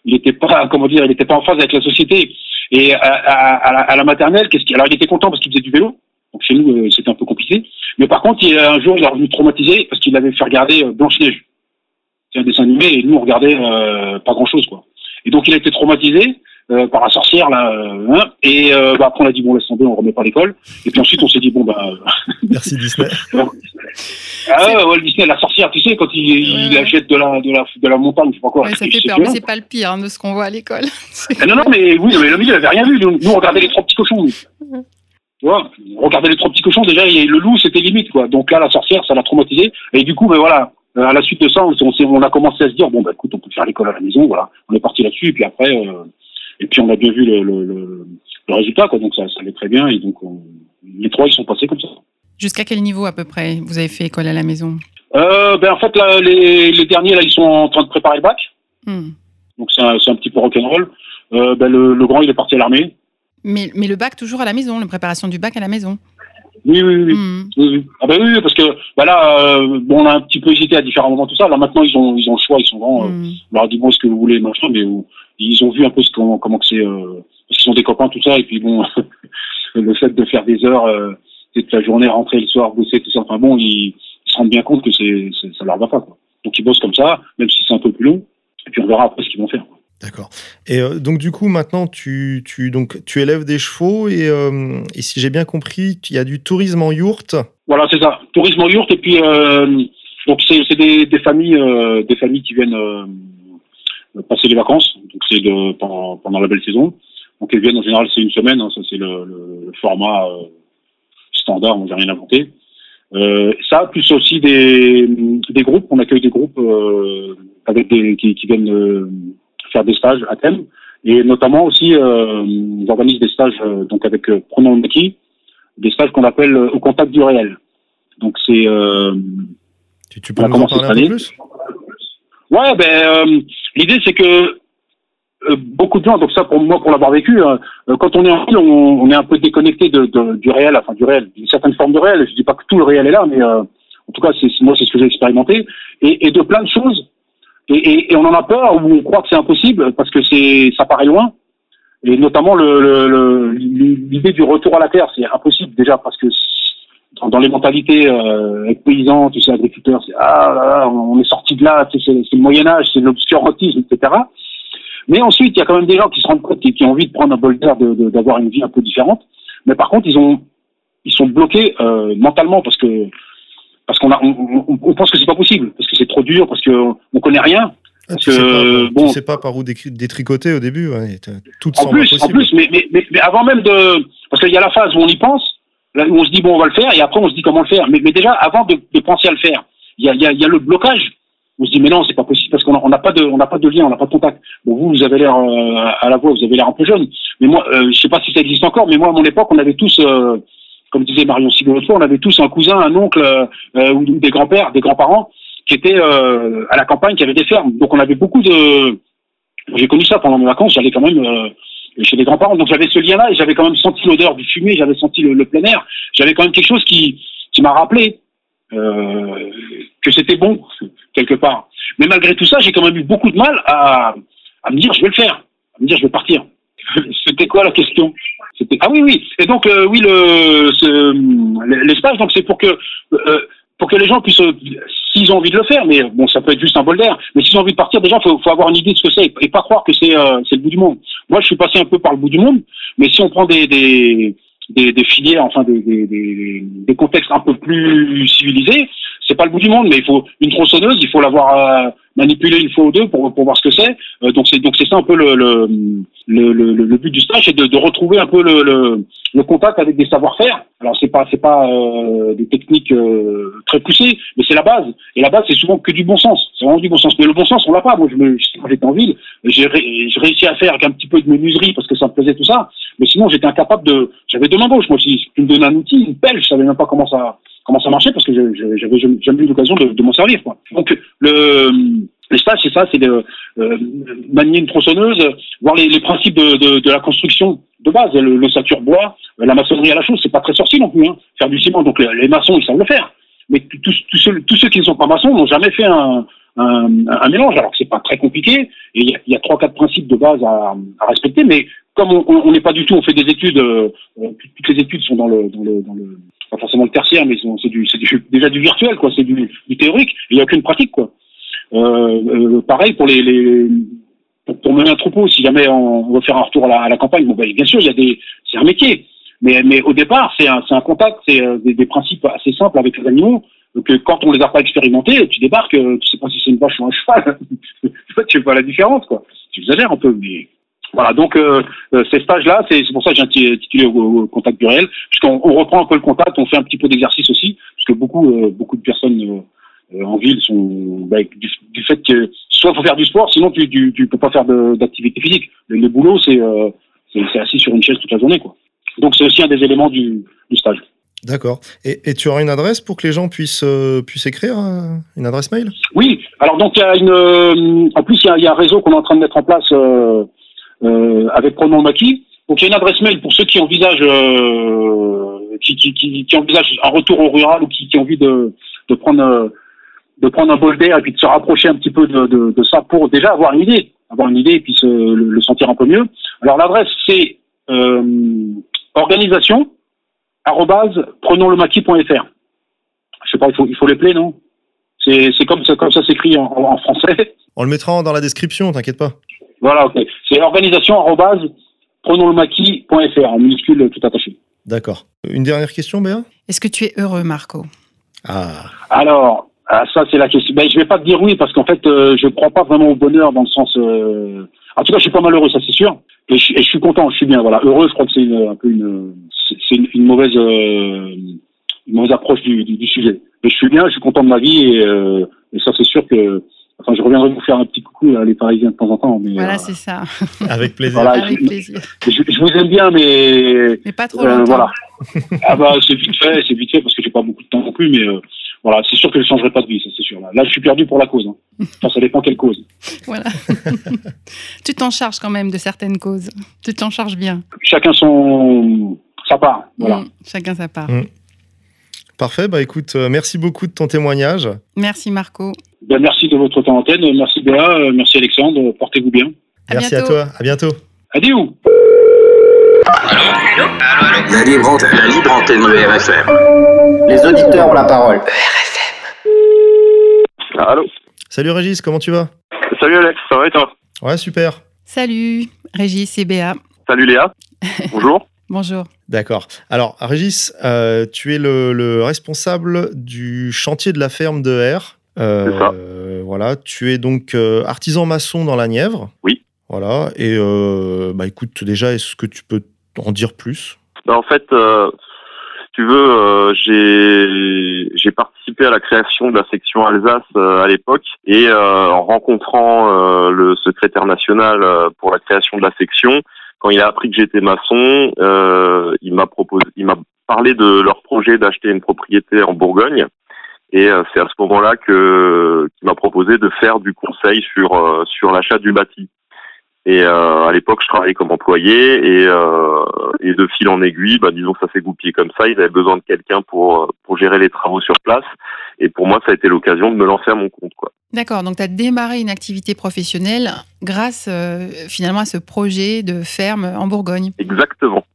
il était pas, comment dire, il n'était pas en phase avec la société. Et à, à, à, la, maternelle, qu'est-ce qu'il, alors il était content parce qu'il faisait du vélo. Donc chez nous, euh, c'était un peu compliqué. Mais par contre, il, un jour, il est revenu traumatisé parce qu'il avait fait regarder euh, Blanche-Neige. C'est un dessin animé et nous, on regardait euh, pas grand-chose. quoi. Et donc, il a été traumatisé euh, par la sorcière. là. Hein, et bah, après, on a dit, bon, laisse tomber, on remet pas l'école. Et puis ensuite, on s'est dit, bon, bah... (laughs) Merci Disney. (laughs) ah ouais, Disney, la sorcière, tu sais, quand il, il achète de la, de, la, de la montagne, je sais pas quoi. Ouais, ça fait peur, mais c'est pas le pire hein, de ce qu'on voit à l'école. (laughs) Ah, non, non, mais oui, mais le milieu, il avait rien vu. Nous, on regardait les trois petits cochons. Tu vois, regardez les trois petits cochons, déjà, le loup, c'était limite, quoi. Donc là, la sorcière, ça l'a traumatisé. Et du coup, ben voilà, euh, à la suite de ça, on, on, a commencé à se dire, bon, bah, écoute, on peut faire l'école à la maison, voilà. On est parti là-dessus, et puis après, euh, et puis on a bien vu le, le, le, le résultat, quoi. Donc ça, ça allait très bien, et donc on, les trois, ils sont passés comme ça. Jusqu'à quel niveau, à peu près, vous avez fait école à la maison? Euh, ben, En fait, là, les, les, derniers, là, ils sont en train de préparer le bac. Hmm. Donc c'est un, un, petit peu rock'n'roll. Euh, ben, le, le grand, il est parti à l'armée. Mais, mais, le bac toujours à la maison, la préparation du bac à la maison? Oui, oui, oui. Mmh. oui, Ah ben oui, parce que bah là, euh, bon, on a un petit peu hésité à différents moments tout ça. Là maintenant, ils ont, ils ont le choix, ils sont grands. mmh. on leur a dit bon, ce que vous voulez, machin, mais euh, ils ont vu un peu ce comment, comment que c'est. Euh, parce qu'ils sont des copains tout ça, et puis bon, (laughs) le fait de faire des heures, euh, toute la journée, rentrer le soir, bosser tout ça. Enfin bon, ils, ils se rendent bien compte que c'est, ça leur va pas. Quoi. Donc ils bossent comme ça, même si c'est un peu plus long. Et puis on verra après ce qu'ils vont faire. Quoi. D'accord. Et euh, donc du coup maintenant tu, tu, donc, tu élèves des chevaux et, euh, et si j'ai bien compris, il y a du tourisme en yourte. Voilà, c'est ça. Tourisme en yourte et puis euh, donc c'est, des, des, familles des familles qui viennent passer les vacances. Donc c'est pendant, pendant la belle saison. Donc elles viennent en général c'est une semaine. Hein, ça c'est le, format standard. On n'a rien inventé. ça plus aussi des, des groupes. On accueille des groupes avec des qui viennent faire des stages à thème. Et notamment aussi, euh, ils organisent des stages euh, donc avec euh, Pronom Maki, des stages qu'on appelle euh, au contact du réel. Donc c'est. Euh, tu, tu peux nous en parler un peu plus? Ouais, ben euh, l'idée c'est que euh, beaucoup de gens, donc ça pour moi pour l'avoir vécu, euh, euh, quand on est en ville, on, on est un peu déconnecté de, de- du réel, enfin du réel, d'une certaine forme de réel. Je dis pas que tout le réel est là, mais euh, en tout cas c'est moi c'est ce que j'ai expérimenté et, et de plein de choses. Et, et, et on en a peur ou on croit que c'est impossible parce que c'est ça paraît loin. Et notamment le- le- le- l'idée du retour à la terre, c'est impossible déjà parce que dans, les mentalités euh, avec paysans, tu sais, agriculteurs, c'est ah là là, on est sorti de là, tu sais, c'est le Moyen Âge, c'est l'obscurantisme, etc. Mais ensuite, il y a quand même des gens qui se rendent compte, qui, qui ont envie de prendre un bol d'air, d'avoir une vie un peu différente. Mais par contre, ils ont, ils sont bloqués euh, mentalement parce que parce qu'on on, on- on pense que c'est pas possible, parce que c'est trop dur, parce que on connaît rien. Ah, tu, que, sais pas, bon- tu sais pas par où détricoter au début. Ouais, tout En plus, en plus, mais, mais, mais, mais avant même de, parce qu'il y a la phase où on y pense, là, où on se dit bon on va le faire, et après on se dit comment le faire. Mais, mais déjà avant de, de penser à le faire, il y a, y, a, y a le blocage. On se dit mais non c'est pas possible parce qu'on n'a on pas de on n'a pas de lien, on n'a pas de contact. Bon vous vous avez l'air euh, à la voix, vous avez l'air un peu jeune, mais moi euh, je sais pas si ça existe encore, mais moi à mon époque on avait tous euh, comme disait Marion Sigo l'autre fois, on avait tous un cousin, un oncle euh, euh, ou des grands-pères, des grands-parents qui étaient euh, à la campagne, qui avaient des fermes. Donc on avait beaucoup de j'ai connu ça pendant mes vacances, j'allais quand même chez les grands-parents, donc j'avais ce lien-là et j'avais quand même senti l'odeur du fumier, j'avais senti le, le plein air, j'avais quand même quelque chose qui, qui m'a rappelé que c'était bon quelque part. Mais malgré tout ça, j'ai quand même eu beaucoup de mal à, à me dire je vais le faire, à me dire je vais partir. C'était quoi la question? Ah oui oui et donc euh, oui le ce- l'espace donc c'est pour que euh, pour que les gens puissent euh, s'ils ont envie de le faire mais bon ça peut être juste un bol d'air mais s'ils ont envie de partir déjà faut faut avoir une idée de ce que c'est et pas croire que c'est euh, c'est le bout du monde. Moi je suis passé un peu par le bout du monde mais si on prend des des filières enfin des, des, des, des contextes un peu plus civilisés c'est pas le bout du monde mais il faut une tronçonneuse il faut l'avoir manipulée une fois ou deux pour pour voir ce que c'est. Euh, donc c'est donc c'est ça un peu le le, le, le, le but du stage c'est de, de retrouver un peu le, le, contact avec des savoir-faire. Alors c'est pas c'est pas euh, des techniques euh, très poussées mais c'est la base. Et la base c'est souvent que du bon sens. C'est vraiment du bon sens. Mais le bon sens on l'a pas. Moi je me j'étais en ville j'ai ré- j'ai réussi à faire avec un petit peu de menuiserie parce que ça me plaisait tout ça. Mais sinon j'étais incapable de j'avais deux mains gauches. Moi si tu me donnais un outil une pelle je savais même pas comment ça comment ça marchait parce que j'avais jamais eu l'occasion de, de m'en servir quoi. Donc le les stages c'est ça c'est de euh, manier une tronçonneuse voir les, les principes de, de, de la construction de base le, le bois la maçonnerie à la chose c'est pas très sorcier non plus hein. faire du ciment donc les, les maçons ils savent le faire. Mais tous, tous, ceux, tous ceux qui ne sont pas maçons n'ont jamais fait un, un, un mélange. Alors que c'est pas très compliqué et il y a- trois quatre principes de base à, à respecter mais comme on n'est pas du tout on fait des études euh, euh, toutes les études sont dans le dans le dans le pas forcément le tertiaire mais c'est du du, déjà du virtuel quoi. C'est du, du théorique. Il n'y a aucune pratique quoi. Euh, euh, pareil pour les, les pour, pour mener un troupeau si jamais on veut faire un retour à la, à la campagne bon ben, bien sûr il y a des c'est un métier. Mais mais au départ c'est un un contact c'est euh, des, des principes assez simples avec les animaux que quand on les a pas expérimentés tu débarques euh, tu sais pas si c'est une vache ou un cheval. (laughs) Tu sais pas la différence quoi. Tu exagères un peu mais voilà, donc euh, euh, ces stages-là, c'est pour ça que j'ai inti- intitulé au, au contact du réel, puisqu'on on reprend un peu le contact, on fait un petit peu d'exercice aussi, parce que beaucoup, euh, beaucoup de personnes euh, en ville sont bah, du, du fait que soit faut faire du sport, sinon tu, tu, tu peux pas faire d'activité physique. Le, le boulot, c'est assis sur une chaise toute la journée, quoi. Donc c'est aussi un des éléments du, du stage. D'accord. Et, et tu auras une adresse pour que les gens puissent, euh, puissent écrire euh, Une adresse mail? Oui, alors donc il y a une, euh, en plus il y a, il y a un réseau qu'on est en train de mettre en place avec Pronom Maquis. Donc il y a une adresse mail pour ceux qui envisagent, euh, qui, qui, qui, qui envisagent un retour au rural ou qui, ont envie de, de prendre, euh, de prendre un bol d'air et puis de se rapprocher un petit peu de, de, de ça pour déjà avoir une idée, avoir une idée et puis se, le, le sentir un peu mieux. Alors l'adresse c'est euh, organisation prenonslemaquis.fr. Je sais pas, il faut, il faut les non? C'est c'est comme ça, comme ça s'écrit en, en français. On le mettra dans la description, t'inquiète pas. Voilà, ok. C'est organisation prenonslemaquis.fr en minuscule tout attaché. D'accord. Une dernière question, Béa? Est-ce que tu es heureux, Marco? Ah, Alors, ah, ça c'est la question. Ben, je vais pas te dire oui parce qu'en fait, euh, je crois pas vraiment au bonheur dans le sens. euh, En tout cas, je suis pas malheureux, ça c'est sûr. Et je, et je suis content, je suis bien. Voilà, heureux, je crois que c'est une- un peu une, c'est c'est une, une mauvaise, euh, une mauvaise approche du, du, du sujet. Mais je suis bien, je suis content de ma vie et, euh, et ça c'est sûr que. Enfin, je reviendrai vous faire un petit coucou là, les Parisiens de temps en temps. Mais, Voilà, euh, c'est ça. (laughs) avec plaisir. Voilà. Avec plaisir. je, je vous aime bien, mais Mais pas trop Euh, longtemps. voilà. (laughs) ah bah c'est vite fait, c'est vite fait parce que j'ai pas beaucoup de temps non plus, mais euh, Voilà, c'est sûr que je changerai pas de vie, ça c'est sûr. Là, Là, je suis perdu pour la cause. hein. Enfin, ça dépend quelle cause. (laughs) Voilà. tu t'en charges quand même de certaines causes. Tu t'en charges bien. Chacun son sa part. Voilà. Mm, chacun sa part. Mm. Parfait, bah écoute, euh, merci beaucoup de ton témoignage. Merci Marco. Ben, merci de votre temps d'antenne. Merci Béa, euh, merci Alexandre. Portez-vous bien. À merci bientôt. à toi, à bientôt. Adieu. La libre antenne. La libre antenne de RFM. Les auditeurs ont la parole. Allô Salut Régis, comment tu vas? Salut Alex, ça va et toi? Ouais, super. Salut Régis et Béa. Salut Léa, (laughs) bonjour. Bonjour. D'accord. Alors, Régis, euh, tu es le, le responsable du chantier de la ferme de R. Euh, ça. voilà, tu es donc euh, artisan maçon dans la Nièvre. Oui. Voilà, et euh, bah écoute, déjà, est-ce que tu peux en dire plus? Bah, en fait, euh, tu veux, euh, j'ai j'ai participé à la création de la section Alsace euh, à l'époque et euh, en rencontrant euh, le secrétaire national euh, pour la création de la section, quand il a appris que j'étais maçon, euh, il m'a proposé, il m'a parlé de leur projet d'acheter une propriété en Bourgogne. Et euh, c'est à ce moment-là que qu'il m'a proposé de faire du conseil sur euh, sur l'achat du bâti. Et euh, à l'époque, je travaillais comme employé et, euh, et de fil en aiguille, bah, disons que ça s'est goupillé comme ça. Ils avaient besoin de quelqu'un pour pour gérer les travaux sur place. Et pour moi, ça a été l'occasion de me lancer à mon compte. Quoi. D'accord, donc tu as démarré une activité professionnelle grâce euh, finalement à ce projet de ferme en Bourgogne. Exactement.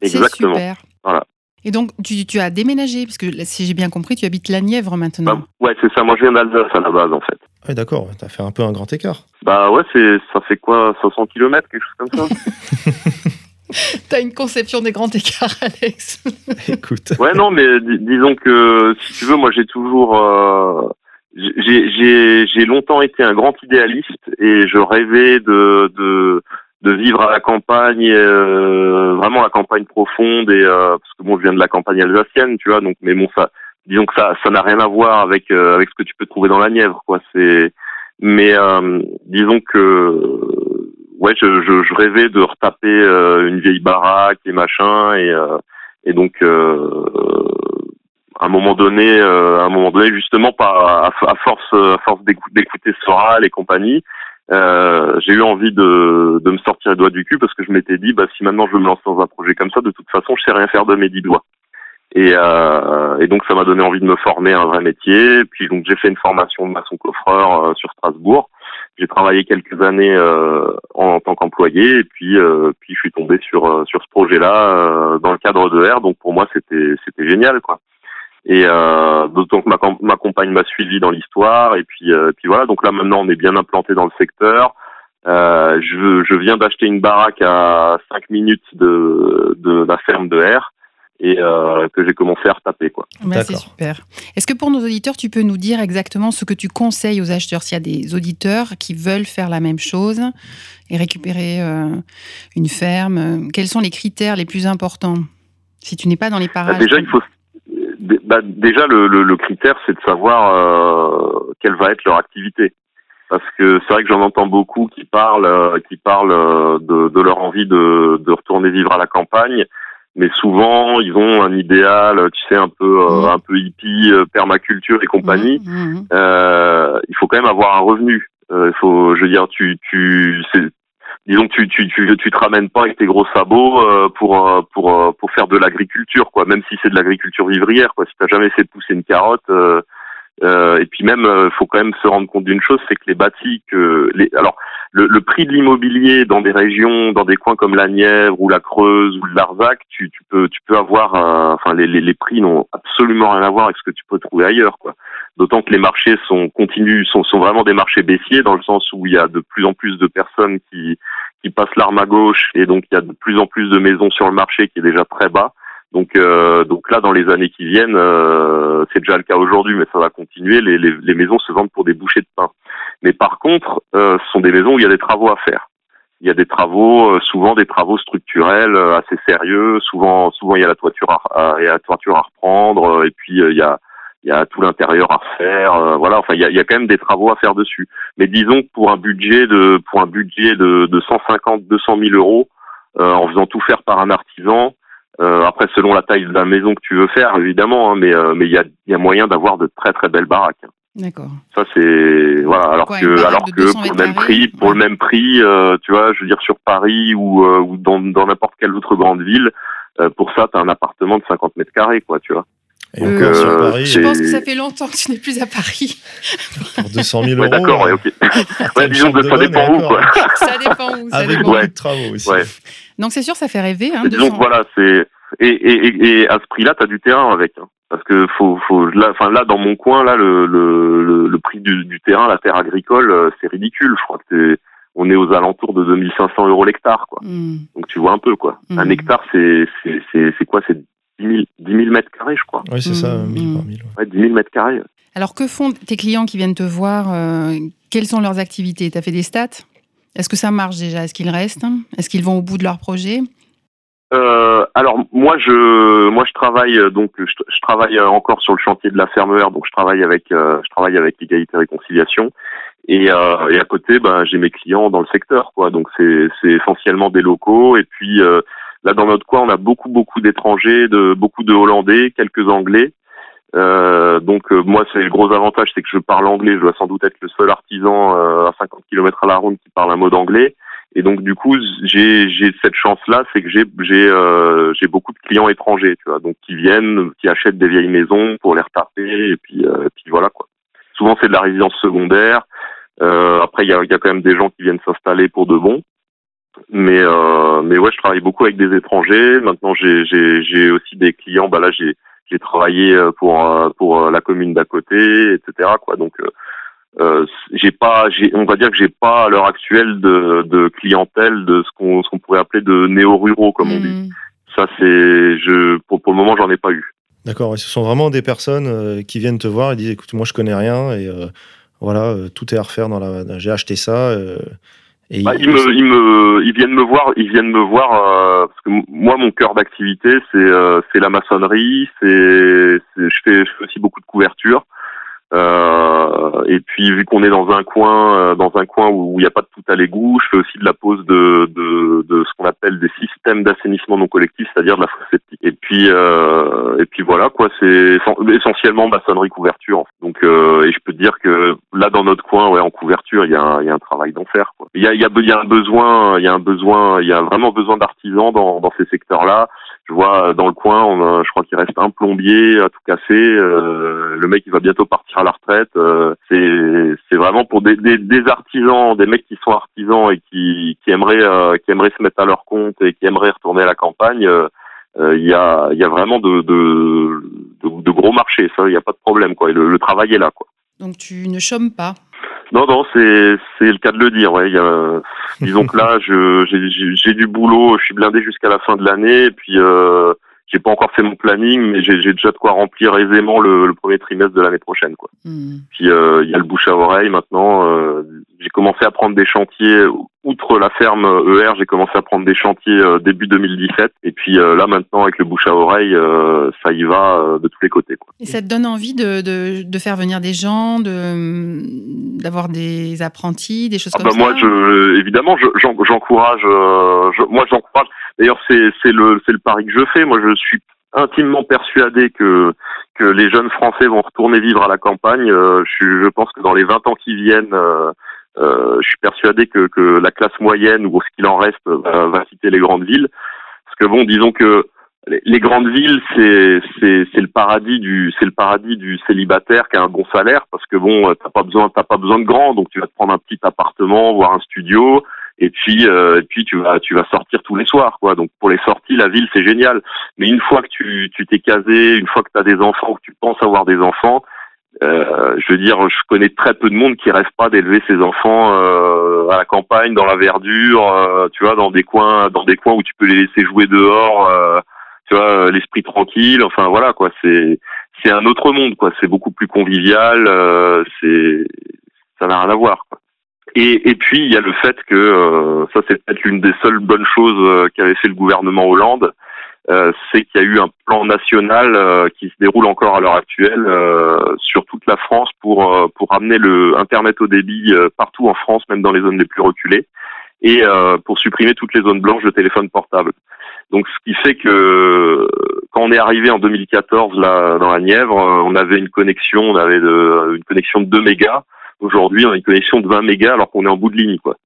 Exactement. super. Voilà. Et donc tu, tu as déménagé, parce que si j'ai bien compris, tu habites la Nièvre maintenant. Bah, ouais, c'est ça. Moi, je viens d'Alsace à la base, en fait. Ouais, d'accord, t'as fait un peu un grand écart. Bah ouais, c'est ça fait quoi, 60 km, quelque chose comme ça. (laughs) (laughs) Tu as une conception des grands écarts, (laughs) Alex. Écoute. Ouais, non, mais dis- disons que si tu veux, moi, j'ai toujours, euh, j'ai j'ai j'ai longtemps été un grand idéaliste et je rêvais de de de vivre à la campagne, euh, vraiment la campagne profonde et euh, parce que bon, je viens de la campagne alsacienne, tu vois, donc mais bon, ça, disons que ça ça n'a rien à voir avec euh, avec ce que tu peux trouver dans la Nièvre, quoi. C'est mais euh, disons que ouais, je, je, je rêvais de retaper euh, une vieille baraque et machin et euh, et donc à un moment donné, à un moment donné, justement, par à, à force à force d'écou- d'écouter Soral et compagnie, euh, j'ai eu envie de, de me sortir les doigts du cul parce que je m'étais dit, bah si maintenant je me lancer dans un projet comme ça, de toute façon, je sais rien faire de mes dix doigts. Et, euh, et donc ça m'a donné envie de me former à un vrai métier. Puis donc j'ai fait une formation de maçon coffreur euh, sur Strasbourg. J'ai travaillé quelques années euh, en, tant qu'employé et puis euh, puis je suis tombé sur sur ce projet-là dans le cadre de R. Donc pour moi c'était c'était génial quoi. Et euh, d'autant que ma, ma compagne m'a suivi dans l'histoire et puis euh, puis voilà. Donc là maintenant on est bien implanté dans le secteur. Euh, je, je viens d'acheter une baraque à 5 minutes de, de la ferme de R et euh, que j'ai commencé à retaper quoi. Bah, c'est super. Est-ce que pour nos auditeurs, tu peux nous dire exactement ce que tu conseilles aux acheteurs? S'il y a des auditeurs qui veulent faire la même chose et récupérer euh, une ferme euh, Quels sont les critères les plus importants? Si tu n'es pas dans les Bah, parages déjà il faut bah, déjà le, le, le critère c'est de savoir euh, quelle va être leur activité. Parce que c'est vrai que j'en entends beaucoup qui parlent, euh, qui parlent euh, de, de leur envie de, de retourner vivre à la campagne, mais souvent ils ont un idéal, tu sais, un peu, euh, Mhm. un peu hippie, euh, permaculture et compagnie. Mhm, mhm. euh, il faut quand même avoir un revenu. Euh, il faut, je veux dire, tu, tu, disons tu, tu, tu, tu te ramènes pas avec tes gros sabots euh, pour, euh, pour, euh, pour faire de l'agriculture, quoi. Même si c'est de l'agriculture vivrière, quoi. Si t'as jamais essayé de pousser une carotte. Euh, et puis même, il faut quand même se rendre compte d'une chose, c'est que les bâtis, que alors le, prix de l'immobilier dans des régions, dans des coins comme la Nièvre ou la Creuse ou le Larzac, tu, peux, tu peux avoir, euh, enfin les, les, les prix n'ont absolument rien à voir avec ce que tu peux trouver ailleurs, quoi. D'autant que les marchés sont continuent, sont, sont vraiment des marchés baissiers dans le sens où il y a de plus en plus de personnes qui, qui passent l'arme à gauche et donc il y a de plus en plus de maisons sur le marché qui est déjà très bas. Donc, euh, donc là, dans les années qui viennent, euh, c'est déjà le cas aujourd'hui, mais ça va continuer. Les, les, les maisons se vendent pour des bouchées de pain. Mais par contre, euh, ce sont des maisons où il y a des travaux à faire. Il y a des travaux, euh, souvent des travaux structurels euh, assez sérieux. Souvent, souvent il y a la toiture à, à- la toiture à reprendre, euh, et puis il y a il y a tout l'intérieur à refaire. euh, voilà, enfin il y a, y a quand même des travaux à faire dessus. Mais disons que pour un budget de pour un budget de, de 150 200 000 euros, en faisant tout faire par un artisan, Euh, après, selon la taille de la maison que tu veux faire, évidemment, hein, mais euh, mais il y a, y a moyen d'avoir de très très belles baraques. hein. D'accord. Ça c'est voilà. Alors Quoi, que alors que 200 pour le même prix, pour le Ouais. même prix, euh, tu vois, je veux dire sur Paris ou euh, ou dans dans n'importe quelle autre grande ville, euh, pour ça t'as un appartement de 50 mètres carrés, quoi, tu vois. Et Euh, encore sur euh, Paris, Je pense que ça fait longtemps que tu n'es plus à Paris. pour 200 000 Ouais, euros. d'accord, ouais, euh, ok. Ouais, disons que ça dépend où, encore, quoi. Ça dépend où. Ça Avec dépend. beaucoup Ouais. de travaux aussi. Donc c'est sûr, ça fait rêver. Hein, Disons 200. que voilà, c'est et, et, et, et à ce prix-là, t'as du terrain avec. hein. Parce que faut, faut là, enfin là, dans mon coin, là, le, le, le, le prix du, du terrain, la terre agricole, euh, c'est ridicule. Je crois que c'est, on est aux alentours de 2500 euros l'hectare, quoi. Hmm. Donc tu vois un peu, quoi. Un Mhm. hectare, c'est, c'est, quoi? C'est 10 000, 10 000 mètres carrés, je crois. Oui, c'est ça, Mm, 1000 mm. par 1000. ouais. Ouais, 10 000 mètres carrés. Alors que font tes clients qui viennent te voir euh, Quelles sont leurs activités? Tu as fait des stats? Est-ce que ça marche déjà? Est-ce qu'ils restent? Est-ce qu'ils vont au bout de leur projet? Euh, alors moi je moi je travaille euh, donc je, travaille euh, encore sur le chantier de la fermeur donc je travaille avec euh, je travaille avec l'égalité et réconciliation. Et, et à côté ben j'ai mes clients dans le secteur quoi. Donc c'est c'est essentiellement des locaux. Et puis là dans notre coin on a beaucoup beaucoup d'étrangers de beaucoup de hollandais quelques anglais euh, donc euh, moi c'est le gros avantage c'est que je parle anglais je dois sans doute être le seul artisan euh, à 50 km à la ronde qui parle un mot d'anglais et donc du coup, j'ai cette chance-là, c'est que j'ai euh, j'ai beaucoup de clients étrangers, tu vois, donc qui viennent, qui achètent des vieilles maisons pour les retaper et puis euh, et puis voilà quoi. Souvent c'est de la résidence secondaire. Euh, après il y a y a quand même des gens qui viennent s'installer pour de bon. Mais mais ouais, je travaille beaucoup avec des étrangers. Maintenant j'ai j'ai aussi des clients. Bah là j'ai j'ai travaillé euh, pour euh, pour euh, la commune d'à côté, etc. Quoi. Donc euh, j'ai pas, j'ai, on va dire que j'ai pas à l'heure actuelle de, de clientèle de ce qu'on, ce qu'on pourrait appeler de néo-ruraux comme on dit. Hmm. Ça c'est, je, pour, pour le moment j'en ai pas eu. D'accord, et ce sont vraiment des personnes euh, qui viennent te voir et disent écoute, moi je connais rien et euh, voilà, tout est à refaire dans la. J'ai acheté ça. Et Bah, ils me, ils me, ils viennent me voir, ils viennent me voir euh, parce que moi mon cœur d'activité c'est, euh, c'est la maçonnerie, c'est, c'est- je fais, je fais aussi beaucoup de couverture. Euh, et puis vu qu'on est dans un coin, euh, dans un coin où il n'y a pas de tout à l'égout, je fais aussi de la pose de, de, de ce qu'on appelle des systèmes d'assainissement non collectif, c'est-à-dire de la fosse septique. Et puis euh, et puis voilà quoi, c'est essen- essentiellement maçonnerie couverture. Donc euh, et je peux dire que là dans notre coin, ouais, en couverture, il y a un, y a un travail d'enfer. Il y a y a y a un besoin, il y a un besoin, il y a vraiment besoin d'artisans dans dans ces secteurs-là. Je vois euh, dans le coin, on a- je crois qu'il reste un plombier à tout casser. euh, le mec il va bientôt partir à la retraite. euh, c'est vraiment pour des, des, des artisans, des mecs qui sont artisans et qui qui aimeraient euh, qui aimeraient se mettre à leur compte et qui aimeraient retourner à la campagne. euh, Il y a il y a vraiment de de, de, de gros marchés. Ça, il y a pas de problème quoi. Et le, le travail est là quoi. Donc tu ne chômes pas? Non, non, c'est c'est le cas de le dire. Ouais, il y a, disons que là, j'ai- du boulot, je suis blindé jusqu'à la fin de l'année, et puis euh, j'ai pas encore fait mon planning, mais j'ai déjà de quoi remplir aisément le, le premier trimestre de l'année prochaine. Quoi. Hmm. Puis euh, il y a le bouche à oreille maintenant. euh, j'ai commencé à prendre des chantiers outre la ferme ER. J'ai commencé à prendre des chantiers euh, début 2017, et puis euh, là maintenant avec le bouche à oreille, euh, ça y va euh, de tous les côtés. Quoi. Et ça te donne envie de, de, de faire venir des gens, de d'avoir des apprentis, des choses Ah comme bah moi, ça? je, évidemment, je- j'en- j'encourage. euh, je- moi, j'encourage. D'ailleurs, c'est le le pari que je fais. Moi, je suis intimement persuadé que que les jeunes Français vont retourner vivre à la campagne. Euh, je, je pense que dans les 20 ans qui viennent, euh, euh, je suis persuadé que que la classe moyenne ou ce qu'il en reste va, va quitter les grandes villes. Parce que bon, disons que les, grandes villes, c'est c'est c'est le paradis du c'est le paradis du célibataire qui a un bon salaire parce que bon, euh, t'as pas besoin t'as pas besoin de grand, donc tu vas te prendre un petit appartement, voire un studio, et puis euh, et puis tu vas tu vas sortir tous les soirs quoi. Donc pour les sorties, la ville c'est génial. Mais une fois que tu tu t'es casé, une fois que tu as des enfants que tu penses avoir des enfants, euh, je veux dire, je connais très peu de monde qui rêve pas d'élever ses enfants euh, à la campagne, dans la verdure, euh, tu vois, dans des coins, dans des coins où tu peux les laisser jouer dehors, euh, tu vois, l'esprit tranquille. Enfin voilà quoi, c'est c'est un autre monde quoi. C'est beaucoup plus convivial. euh, c'est ça n'a rien à voir. Quoi. Et, et puis il y a le fait que euh, ça c'est peut-être l'une des seules bonnes choses euh, qu'avait fait le gouvernement Hollande, euh, c'est qu'il y a eu un plan national euh, qui se déroule encore à l'heure actuelle euh, sur toute la France pour euh, pour amener le internet au débit partout en France, même dans les zones les plus reculées, et pour supprimer toutes les zones blanches de téléphone portable. Donc ce qui fait que quand on est arrivé en 2014 là dans la Nièvre, on avait une connexion, on avait de, une connexion de 2 mégas. Aujourd'hui, on a une connexion de 20 mégas alors qu'on est en bout de ligne quoi.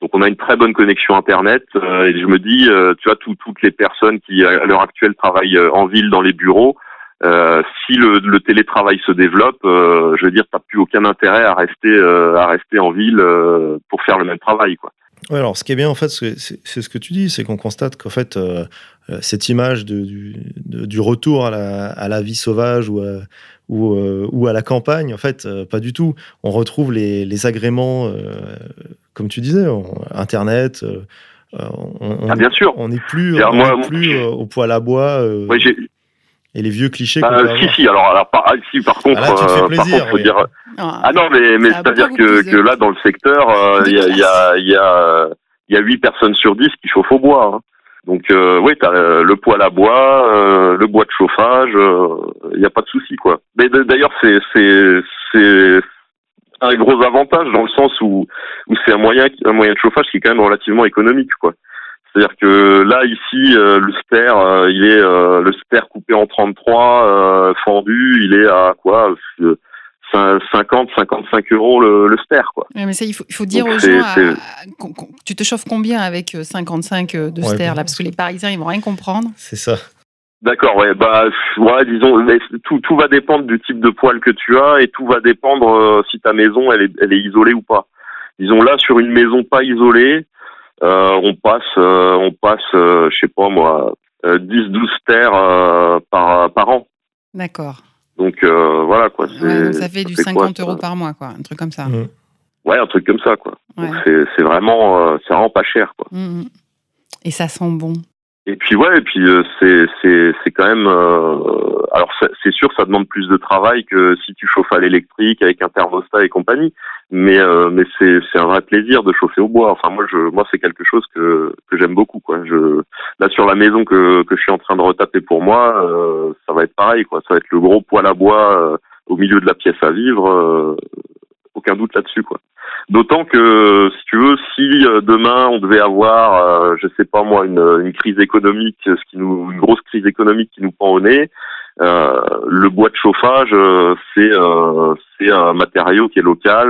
Donc on a une très bonne connexion internet euh, et je me dis, euh, tu vois, toutes les personnes qui à l'heure actuelle travaillent euh, en ville dans les bureaux, si le, télétravail se développe, je veux dire, t'as plus aucun intérêt à rester à rester en ville pour faire le même travail, quoi. Alors ce qui est bien en fait, c'est ce que tu dis, c'est qu'on constate qu'en fait cette image du, retour à la, à la, vie sauvage ou ou, ou à la campagne, en fait, pas du tout. On retrouve les, les agréments comme tu disais, Internet. Euh, euh, on, ah, bien sûr. On n'est plus, plus euh, au poil à bois. et les vieux clichés. Bah, si, si, alors, alors par, si, par contre, ah, là, plaisir, par contre dire... ah. ah non, mais, mais c'est-à-dire que, que, là, dans le secteur, il y, a, y, a, y, a, y a 8 personnes sur 10 qui chauffent au bois. Hein. Donc, euh, oui, tu as le poêle à bois, euh, le bois de chauffage, il n'y a pas de souci, quoi. Mais d'ailleurs, c'est un gros avantage dans le sens où, où c'est un moyen, un moyen de chauffage qui est quand même relativement économique, quoi. C'est-à-dire que là, ici, euh, le SPER, euh, il est euh, le SPER coupé en 33, fendu, il est à quoi 50, 55 euros le, le SPER, quoi. mais ça, il faut, il faut dire aux gens, tu te chauffes combien avec 55 de SPER, là? Parce que les Parisiens, ils vont rien comprendre. C'est ça. D'accord, ouais, bah, ouais, disons, tout, tout va dépendre du type de poêle que tu as et tout va dépendre euh, si ta maison elle est, elle est isolée ou pas. Disons là sur une maison pas isolée, euh, on passe, euh, on passe, je sais pas moi, 10-12 terres par par an. D'accord. Donc voilà quoi. Ouais, ça fait du 50 euros par mois quoi, un truc comme ça. Mmh. Ouais, un truc comme ça quoi. C'est vraiment, c'est vraiment pas cher quoi. Mmh, mmh. Et ça sent bon. Et puis ouais, et puis euh, c'est c'est c'est quand même euh, alors c'est sûr ça demande plus de travail que si tu chauffes à l'électrique avec un thermostat et compagnie, mais euh, mais c'est c'est un vrai plaisir de chauffer au bois. Enfin moi je moi c'est quelque chose que que j'aime beaucoup quoi. Je là sur la maison que que je suis en train de retaper pour moi, ça va être pareil quoi. Ça va être le gros poêle à bois au milieu de la pièce à vivre, aucun doute là-dessus quoi. D'autant que, si tu veux, si euh, demain on devait avoir, euh, je sais pas moi, une, une, crise économique, ce qui nous, une grosse crise économique qui nous prend au nez, euh, le bois de chauffage, euh, c'est c'est un matériau qui est local.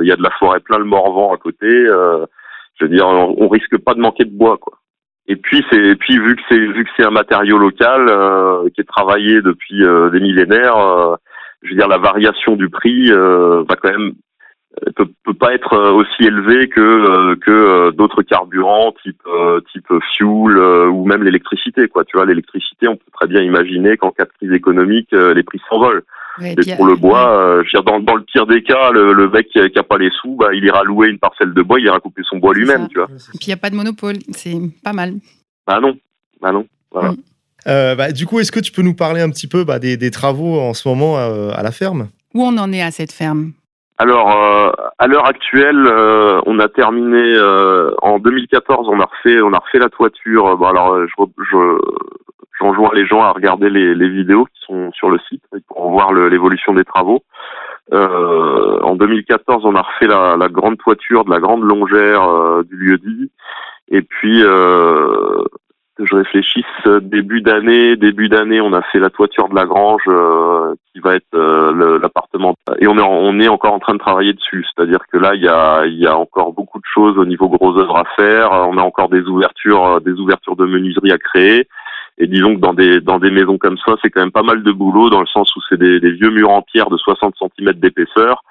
Il y a de la forêt plein le Morvan à côté. je veux dire, on, on, risque pas de manquer de bois, quoi. Et puis c'est, puis vu que c'est vu que c'est un matériau local qui est travaillé depuis des millénaires, je veux dire la variation du prix va quand même peut, peut pas être euh, aussi élevé que euh, que euh, d'autres carburants type type fuel ou même l'électricité quoi tu vois l'électricité on peut très bien imaginer qu'en cas de crise économique les prix s'envolent et pour le bois, je veux dire, dans, dans, le pire des cas, le, le mec qui a, pas les sous, bah, il ira louer une parcelle de bois, il ira couper son bois lui-même, tu vois. Et puis il n'y a pas de monopole, c'est pas mal. Bah non, bah non, voilà. Mm. Euh, bah, du coup, est-ce que tu peux nous parler un petit peu bah, des, des, travaux en ce moment à, à la ferme? Où on en est à cette ferme? Alors, euh, à l'heure actuelle, euh, on a terminé euh, en 2014. On a refait, on a refait la toiture. Bon, alors, je, je j'enjoins les gens à regarder les, les, vidéos qui sont sur le site pour voir l'évolution des travaux. en 2014, on a refait la, la, grande toiture de la grande longère du lieu dit. Et puis, je réfléchisse début d'année début d'année on a fait la toiture de la grange euh, qui va être euh, l'appartement. Et on est on est encore en train de travailler dessus. C'est-à-dire que là il y a il y a encore beaucoup de choses au niveau gros œuvre à faire. On a encore des ouvertures euh, des ouvertures de menuiserie à créer et disons que dans des dans des maisons comme ça c'est quand même pas mal de boulot dans le sens où c'est des, vieux murs en pierre de 60 cm d'épaisseur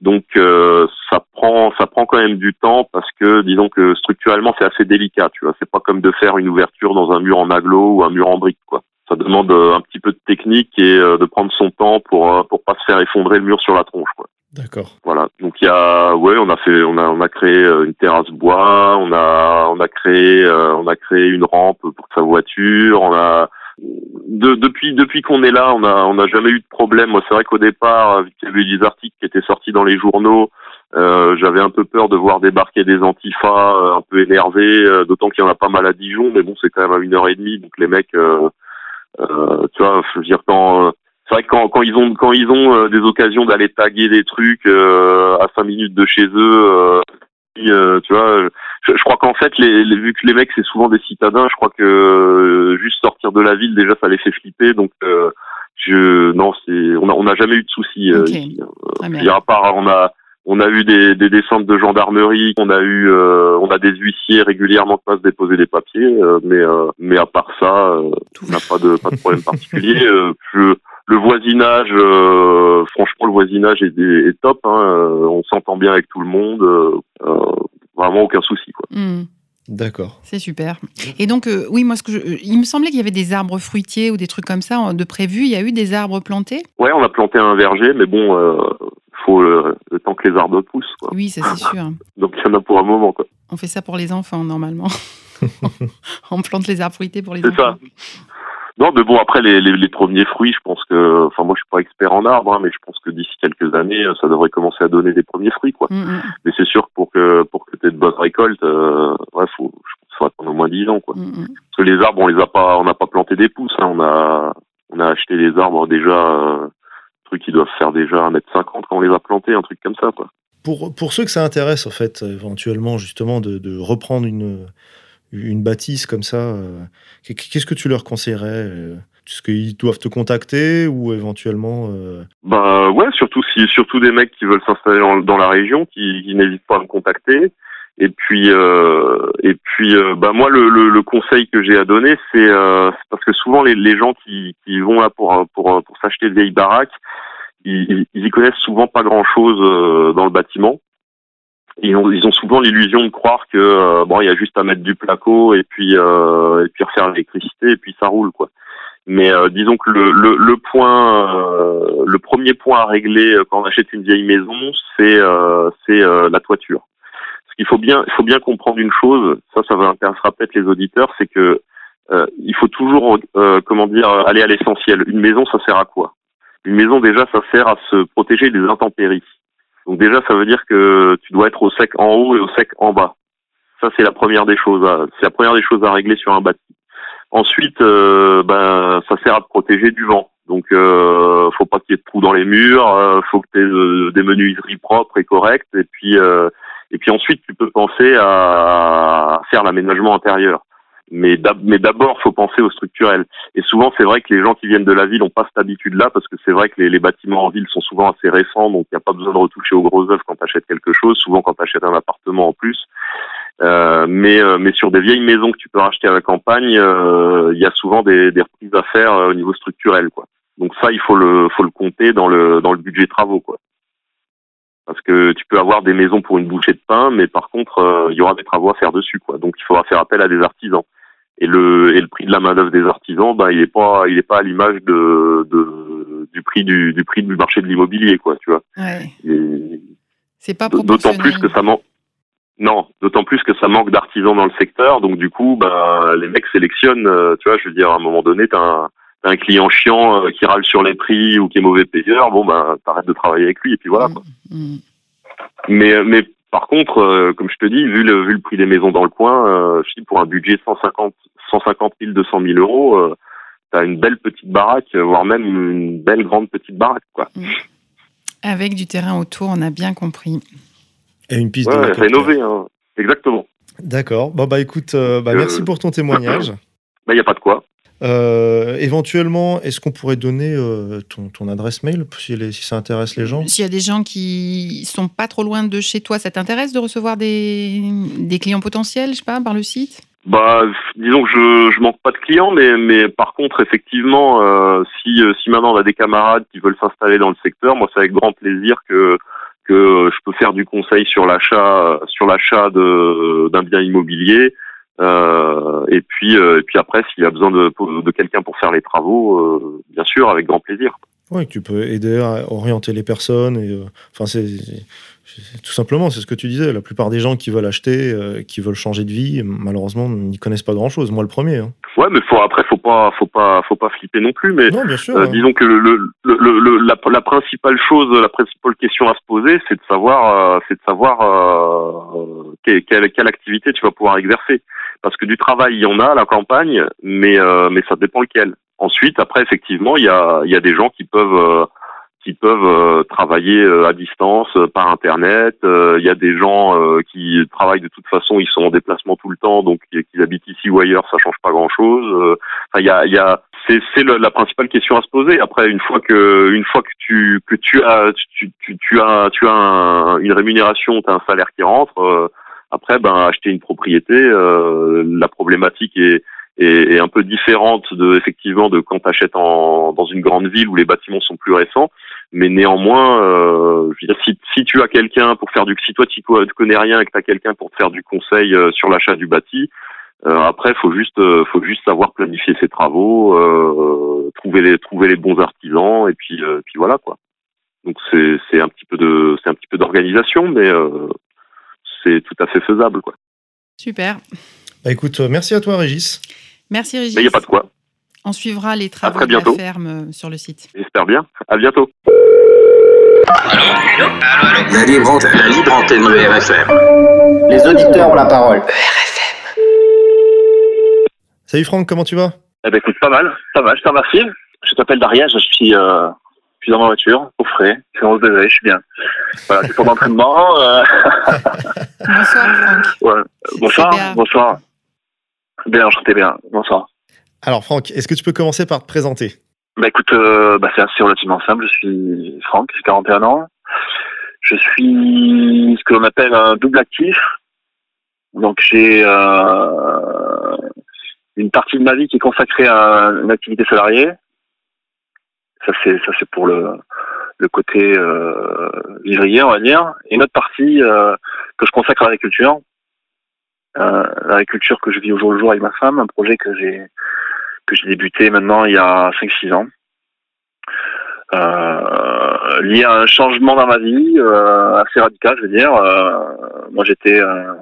donc euh, ça prend ça prend quand même du temps parce que disons que structurellement c'est assez délicat, tu vois. C'est pas comme de faire une ouverture dans un mur en aglo ou un mur en brique, quoi. Ça demande euh, un petit peu de technique et euh, de prendre son temps pour pour pas se faire effondrer le mur sur la tronche, quoi. D'accord. Voilà. Donc il y a ouais, on a fait on a on a créé une terrasse bois, on a on a créé on a créé une rampe pour sa voiture, on a de, depuis depuis qu'on est là, on a on n'a jamais eu de problème. Moi, c'est vrai qu'au départ, vu qu'il y avait eu des articles qui étaient sortis dans les journaux, euh, j'avais un peu peur de voir débarquer des antifas euh, un peu énervés, euh, d'autant qu'il y en a pas mal à Dijon, mais bon, c'est quand même à une heure et demie, donc les mecs, euh, tu vois, je veux dire quand c'est vrai que quand, quand ils ont quand ils ont des occasions d'aller taguer des trucs à cinq minutes de chez eux, tu vois, je, je crois qu'en fait, les, les- vu que les mecs c'est souvent des citadins, je crois que euh, juste sortir de la ville déjà ça les fait flipper. Donc euh, je non, c'est on a on n'a jamais eu de soucis. euh, Ok. ici. Bien. à part, on a on a eu des, des descentes de gendarmerie, on a eu euh, on a des huissiers régulièrement qui passent déposer des papiers, euh, mais euh, mais à part ça, euh, on n'a pas de pas de problème particulier. (laughs) Euh, je- le voisinage, euh, franchement, le voisinage est, est top. Hein, euh, on s'entend bien avec tout le monde. euh, euh, vraiment aucun souci. Quoi. Hmm, D'accord. c'est super. Et donc, euh, oui, moi, ce que je- il me semblait qu'il y avait des arbres fruitiers ou des trucs comme ça de prévu. Il y a eu des arbres plantés? Ouais, on a planté un verger, mais bon, euh, faut le, le temps que les arbres poussent. Quoi. Oui, ça c'est sûr. (laughs) Donc il y en a pour un moment. Quoi. On fait ça pour les enfants, normalement. (laughs) On plante les arbres fruités pour les C'est enfants. ça. Non, mais bon, après les, les, les premiers fruits, je pense que, enfin moi je suis pas expert en arbres, hein, mais je pense que d'ici quelques années, ça devrait commencer à donner des premiers fruits, quoi. Mm, mm, Mais c'est sûr que pour que pour que tu aies de bonnes récoltes, euh, ouais, faut, je pense qu'il faut attendre au moins 10 ans, quoi. mm. Parce que les arbres, on les a pas, on n'a pas planté des pousses, hein, on a on a acheté des arbres déjà, euh, trucs qui doivent faire déjà 1m50 quand on les a plantés, un truc comme ça, quoi. Pour, pour ceux que ça intéresse, en fait, éventuellement, justement, de, de reprendre une, une bâtisse comme ça, euh, qu'est-ce que tu leur conseillerais euh, Est-ce qu'ils doivent te contacter ou éventuellement. euh, Bah ouais, surtout si surtout des mecs qui veulent s'installer dans, dans la région, qui, qui n'hésitent pas à me contacter. Et puis euh, et puis euh, bah moi le, le, le conseil que j'ai à donner c'est euh, parce que souvent les, les gens qui, qui vont là pour pour pour s'acheter de vieilles baraques, ils, ils y connaissent souvent pas grand chose dans le bâtiment. Ils ont, ils ont souvent l'illusion de croire que euh, bon il y a juste à mettre du placo et puis euh, et puis refaire l'électricité et puis ça roule quoi. Mais euh, disons que le, le, le point, euh, le premier point à régler euh, quand on achète une vieille maison, c'est euh, c'est euh, la toiture. Qu'il faut bien, il faut bien comprendre une chose. Ça, ça va intéressera peut-être les auditeurs, c'est que euh, il faut toujours, euh, comment dire, aller à l'essentiel. Une maison, ça sert à quoi? Une maison, déjà, ça sert à se protéger des intempéries. Donc déjà, ça veut dire que tu dois être au sec en haut et au sec en bas. Ça, c'est la première des choses. C'est la première des choses à régler sur un bâtiment. Ensuite, euh, ben, ça sert à te protéger du vent. Donc, euh, faut pas qu'il y ait de trous dans les murs. euh, faut que tu aies des menuiseries propres et correctes. Et puis, euh, et puis ensuite, tu peux penser à faire l'aménagement intérieur. Mais d'ab- mais d'abord, faut penser au structurel. Et souvent, c'est vrai que les gens qui viennent de la ville n'ont pas cette habitude-là, parce que c'est vrai que les, les bâtiments en ville sont souvent assez récents, donc il n'y a pas besoin de retoucher aux gros œuvres quand tu achètes quelque chose. Souvent, quand tu achètes un appartement en plus. Euh, mais, euh, mais sur des vieilles maisons que tu peux racheter à la campagne, euh, il y a souvent des, des reprises à faire euh, au niveau structurel, quoi. Donc ça, il faut le, faut le compter dans le, dans le budget travaux, quoi. Parce que tu peux avoir des maisons pour une bouchée de pain, mais par contre, euh, il y aura des travaux à faire dessus, quoi. Donc il faudra faire appel à des artisans. Et le, et le prix de la main d'œuvre des artisans, ben, il est pas, il est pas à l'image de, de, du prix du, du prix du marché de l'immobilier, quoi, tu vois. Ouais. C'est pas D'autant plus que ça manque. Non, d'autant plus que ça manque d'artisans dans le secteur, donc du coup, bah, les mecs sélectionnent. euh, tu vois, je veux dire, à un moment donné, t'as un, un client chiant euh, qui râle sur les prix ou qui est mauvais payeur. Bon, bah, t'arrêtes de travailler avec lui et puis voilà. Quoi. Mm, mm. Mais, mais par contre, euh, comme je te dis, vu le, vu le prix des maisons dans le coin, euh, je dis pour un budget 150, 150 000, 200 000 euros, euh, t'as une belle petite baraque, euh, voire même une belle grande petite baraque, quoi. Avec du terrain autour, on a bien compris. Et une piste Ouais, de rénover, hein. Exactement. D'accord. Bon, bah écoute, euh, bah, Euh, merci pour ton témoignage. Bah, y a pas de quoi. Euh, éventuellement, est-ce qu'on pourrait donner euh, ton, ton adresse mail si, les- si ça intéresse les gens? S'il y a des gens qui sont pas trop loin de chez toi, ça t'intéresse de recevoir des, des clients potentiels, je sais pas, par le site? Bah, disons que je, je manque pas de clients, mais, mais par contre, effectivement, euh, si, si maintenant on a des camarades qui veulent s'installer dans le secteur, moi, c'est avec grand plaisir que, que je peux faire du conseil sur l'achat, sur l'achat d'un bien immobilier. Euh, et puis, euh, et puis après, s'il y a besoin de, de quelqu'un pour faire les travaux, euh, bien sûr, avec grand plaisir. Oui, tu peux aider à orienter les personnes. Et, enfin, c'est, tout simplement, c'est ce que tu disais. La plupart des gens qui veulent acheter, qui veulent changer de vie, malheureusement, n'y connaissent pas grand-chose. Moi, le premier. hein. Ouais, mais faut, après, faut pas, faut pas, faut pas flipper non plus. Mais Non, bien sûr. Hein. disons que le, le, le, le- la, la principale chose, la principale question à se poser, c'est de savoir, c'est de savoir quelle activité tu vas pouvoir exercer. Parce que du travail, il y en a à la campagne, mais euh, mais ça dépend lequel. Ensuite, après, effectivement, il y a, il y a des gens qui peuvent euh, qui peuvent euh, travailler euh, à distance euh, par internet. Il y a des gens qui travaillent de toute façon, ils sont en déplacement tout le temps, donc qu'ils habitent ici ou ailleurs, ça change pas grand chose. Enfin, il y a, il y a c'est c'est la principale question à se poser. Après, une fois que une fois que tu que tu as tu, tu, tu as tu as une rémunération, tu as un salaire qui rentre. Après, ben acheter une propriété, la problématique est est, un peu différente de effectivement de quand tu achètes en, dans une grande ville où les bâtiments sont plus récents. Mais néanmoins, euh, je veux dire, si, si tu as quelqu'un pour faire du, si toi tu connais rien et que tu as quelqu'un pour te faire du conseil euh, sur l'achat du bâti, euh, après faut juste, euh, faut juste savoir planifier ses travaux, euh, trouver les, trouver les bons artisans et puis, puis voilà quoi. Donc c'est, c'est un petit peu de, c'est un petit peu d'organisation, mais c'est tout à fait faisable quoi. Super. Bah écoute, merci à toi Régis. Merci Régis. Il n'y a pas de quoi. On suivra les travaux de la ferme sur le site. J'espère bien. À bientôt. La libre antenne, la libre antenne de RFM. Les auditeurs ont la parole. RFM. Salut Franck, comment tu vas? Eh ben écoute, pas mal, pas mal, je te remercie. Je t'appelle Daria, je suis, euh, je suis dans ma voiture, au frais, je suis en bébé, je suis bien. Voilà, c'est pour l'entraînement. Euh... (laughs) bonsoir Franck. Ouais. Bonsoir, bonsoir. Bien, enchanté bien. Bonsoir. Alors Franck, est-ce que tu peux commencer par te présenter? Bah écoute, euh, bah, c'est assez relativement simple. Je suis Franck, j'ai 41 ans. Je suis ce que l'on appelle un double actif. Donc j'ai euh, une partie de ma vie qui est consacrée à une activité salariée. Ça c'est ça c'est pour le le côté euh, vivrier, on va dire, et une autre partie euh, que je consacre à l'agriculture. Euh, l'agriculture que je vis au jour le jour avec ma femme, un projet que j'ai que j'ai débuté maintenant il y a 5-6 ans. Euh, lié à un changement dans ma vie euh, assez radical, je veux dire. Euh, moi, j'étais un,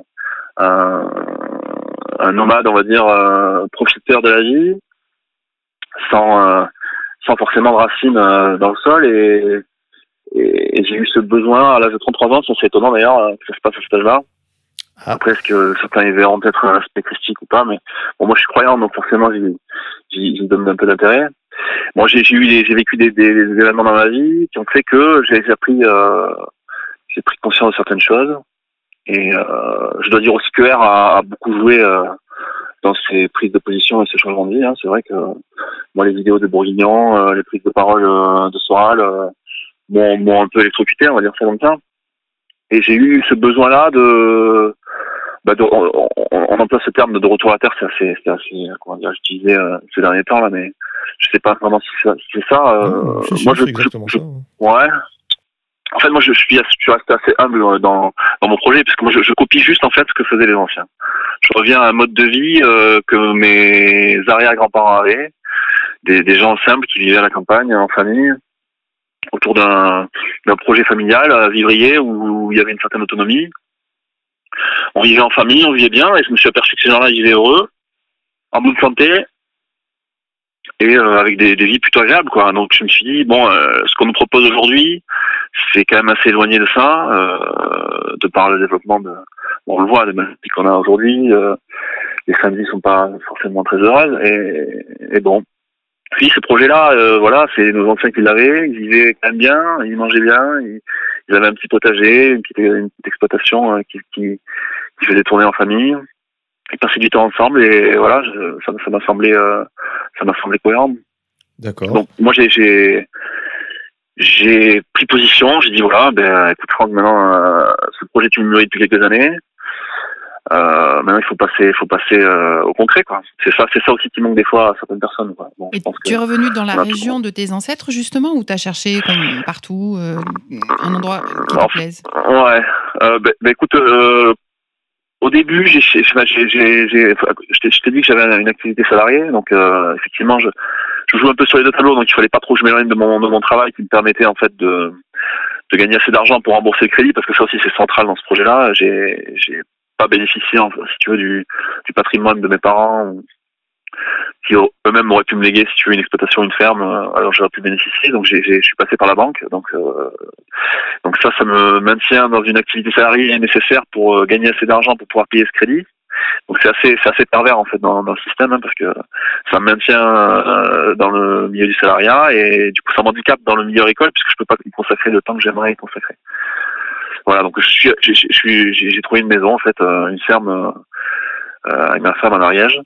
un, nomade, on va dire, euh, profiteur de la vie, sans, euh, sans forcément de racines dans le sol. Et, et, et j'ai eu ce besoin à l'âge de 33 ans, c'est étonnant d'ailleurs que ça se passe à cet âge-là, ah. Après, est-ce que certains y verront peut-être un aspect christique ou pas, mais bon, moi je suis croyant, donc forcément j'y donne un peu d'intérêt. Bon, j'ai eu j'ai vécu des, des, événements dans ma vie qui ont fait que j'ai appris euh, j'ai pris conscience de certaines choses. Et euh, je dois dire aussi que R a, a beaucoup joué euh, dans ses prises de position et ses changements de vie. Hein. C'est vrai que moi, les vidéos de Bourguignon, euh, les prises de parole euh, de Soral euh, m'ont un peu électrocuté, on va dire ça comme ça. Et j'ai eu ce besoin-là de bah, on, on, emploie ce terme de retour à terre, c'est assez, c'est assez, comment dire, utilisé euh, ces derniers temps là, mais je sais pas vraiment si c'est ça. Euh, moi, je, exactement ça. ouais. En fait, moi, je, suis, je suis resté assez humble dans, dans mon projet, parce que moi, je, je, copie juste en fait ce que faisaient les anciens. Je reviens à un mode de vie euh, que mes arrière-grands-parents avaient, des, gens simples qui vivaient à la campagne, en famille, autour d'un projet familial à Vivrier où il y avait une certaine autonomie, on vivait en famille, on vivait bien, et je me suis aperçu que ces gens-là vivaient heureux, en bonne santé, et euh, avec des, vies plutôt agréables, quoi. Donc je me suis dit, bon, euh, ce qu'on nous propose aujourd'hui, c'est quand même assez éloigné de ça, euh, de par le développement de, on le voit, des maladies qu'on a aujourd'hui, les vie sont pas forcément très heureuses, et, bon. Puis ce projet-là, voilà, c'est nos anciens qui l'avaient, ils vivaient quand même bien, ils mangeaient bien, ils, avaient un petit potager, une petite, une petite exploitation qui, qui, qui faisait tourner en famille. Ils passaient du temps ensemble et voilà, je, ça, ça m'a semblé, euh, ça m'a semblé cohérent. D'accord. Donc moi j'ai, j'ai, j'ai pris position. J'ai dit voilà, ben écoute Franck, maintenant euh, ce projet tu me mûris depuis quelques années. Euh, maintenant, il faut passer, faut passer euh, au concret, quoi. C'est ça, c'est ça aussi qui manque des fois à certaines personnes. Quoi. Bon, et tu es revenu dans la région de tes ancêtres justement, ou t'as cherché comme partout euh, un endroit qui te plaise? Ouais. Euh, ben, ben, écoute, au début, j'ai, j'ai, j'ai, je t'ai dit que j'avais une activité salariée, donc effectivement, je, je joue un peu sur les deux tableaux, donc il fallait pas trop que je m'éloigne de mon, de mon travail qui me permettait en fait de de gagner assez d'argent pour rembourser le crédit, parce que ça aussi c'est central dans ce projet-là. J'ai, j'ai pas bénéficié, si tu veux, du, du patrimoine de mes parents, qui eux-mêmes auraient pu me léguer, si tu veux, une exploitation, une ferme, euh, alors j'aurais pu bénéficier. Donc j'ai, je suis passé par la banque. Donc, euh, donc ça, ça me maintient dans une activité salariée nécessaire pour euh, gagner assez d'argent pour pouvoir payer ce crédit. Donc c'est assez, c'est assez pervers en fait dans, dans le système hein, parce que ça me maintient euh, dans le milieu du salariat et du coup ça m'handicape dans le milieu agricole puisque je peux pas y consacrer le temps que j'aimerais y consacrer. Voilà, donc je suis, j'ai, je j'ai trouvé une maison en fait, euh, une ferme avec ma femme en Ariège.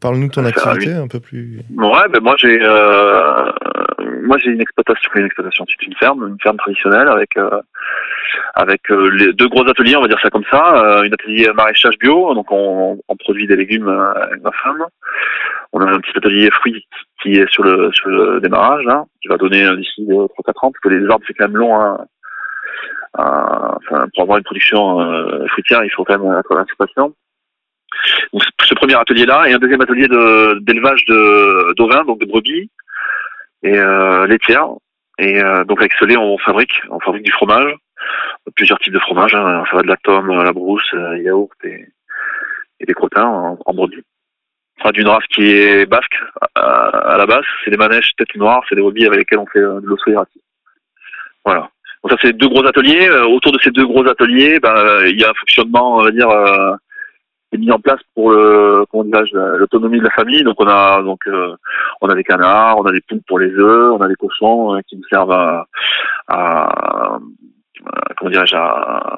Parle-nous de ton activité un peu plus. Ouais, ben moi j'ai euh, moi j'ai une exploitation, une exploitation, c'est une ferme, une ferme traditionnelle avec euh, avec euh, les deux gros ateliers, on va dire ça comme ça, euh, une atelier maraîchage bio, donc on, on produit des légumes euh, avec ma femme. On a un petit atelier fruits qui est sur le sur le démarrage là, qui va donner d'ici 3-4 ans, parce que les arbres c'est quand même long hein, à- enfin, pour avoir une production fruitière, il faut quand même être. Donc ce premier atelier-là et un deuxième atelier d'élevage de d'ovins, donc de brebis et euh, laitières. Et euh, donc avec ce lait, on fabrique, on fabrique du fromage, plusieurs types de fromage. Hein. Ça va de la tome, la brousse, euh, yaourt et, et des crottins en, en brebis. Enfin, d'une race qui est basque à, à la base. C'est des manèges tête noire, c'est des brebis avec lesquelles on fait euh, de l'osso irrati. Voilà. Donc ça, c'est deux gros ateliers. Euh, autour de ces deux gros ateliers, ben, euh, il y a un fonctionnement, on va dire, euh, mis en place pour l'autonomie de la famille. Donc on a donc euh, on a des canards, on a des poules pour les œufs, on a des cochons euh, qui nous servent à, à- comment dirais-je à,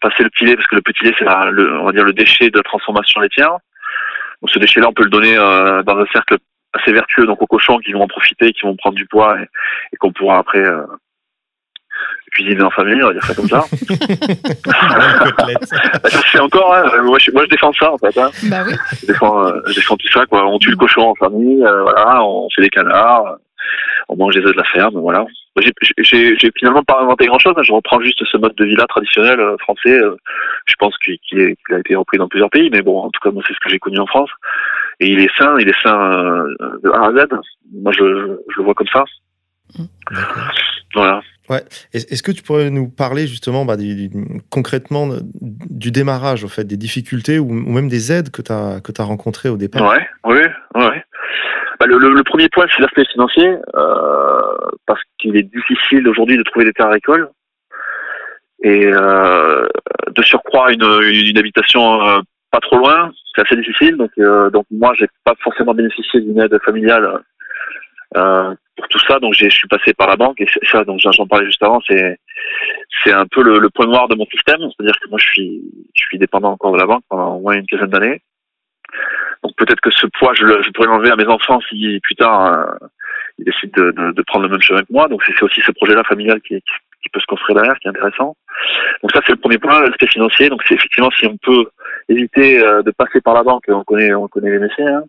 passer le petit lait parce que le petit lait c'est le, on va dire le déchet de la transformation laitière. Donc ce déchet-là on peut le donner euh, dans un cercle assez vertueux donc aux cochons qui vont en profiter, qui vont prendre du poids et, qu'on pourra après euh, cuisiner en famille, on va dire ça comme ça. (laughs) Bah, ça se fait encore, hein. moi, je, moi je défends ça en fait. Hein. Bah oui. Je défends, euh, je défends tout ça, quoi. On tue le cochon en famille, euh, voilà, on fait des canards, euh, on mange les œufs de la ferme, voilà. J'ai finalement pas inventé grand chose, je reprends juste ce mode de vie-là traditionnel euh, français, euh, je pense qu'il a été repris dans plusieurs pays, mais bon, en tout cas, moi, c'est ce que j'ai connu en France. Et il est sain, il est sain euh, de A à Z. Moi, je, je le vois comme ça. Voilà. Est- Est-ce que tu pourrais nous parler justement bah, du- du- concrètement de- du démarrage, au fait, des difficultés ou, ou même des aides que tu as, que as rencontrées au départ? Ouais, oui, ouais. Bah, le, le- le premier point, c'est l'aspect financier, euh, parce qu'il est difficile aujourd'hui de trouver des terres agricoles. Et euh, de surcroît, une, une habitation euh, pas trop loin, c'est assez difficile. Donc, euh, donc moi, j'ai pas forcément bénéficié d'une aide familiale euh, pour tout ça. Donc, je suis passé par la banque et ça. Donc, j'en parlais juste avant. C'est c'est un peu le, le point noir de mon système. C'est-à-dire que moi, je suis je suis dépendant encore de la banque pendant au moins une quinzaine d'années. Donc peut-être que ce poids, je, le- je pourrais l'enlever à mes enfants si plus tard euh, ils décident de, de- de prendre le même chemin que moi. Donc c'est aussi ce projet-là familial qui, qui, qui peut se construire derrière, qui est intéressant. Donc ça c'est le premier point, l'aspect financier. Donc c'est effectivement si on peut éviter euh, de passer par la banque, on connaît on connaît les métiers. Hein.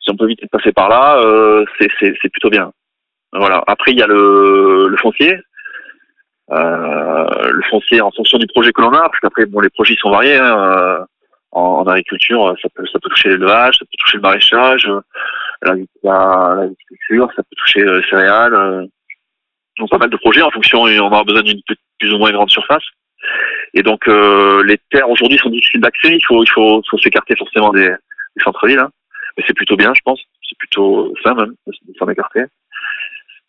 Si on peut éviter de passer par là, euh, c'est plutôt bien. Voilà. Après il y a le, le foncier. Euh, le foncier en fonction du projet que l'on a, parce qu'après bon les projets sont variés. Hein, euh, en, en agriculture, ça peut, ça peut toucher l'élevage, ça peut toucher le maraîchage, euh, la- la- l'agriculture, ça peut toucher euh, les céréales. euh. Donc pas mal de projets en fonction, on aura besoin d'une plus ou moins grande surface. Et donc euh, les terres aujourd'hui sont difficiles d'accès, il faut il faut, faut s'écarter forcément des, des centres-villes, hein. Mais c'est plutôt bien, je pense, c'est plutôt sain même de s'en écarter.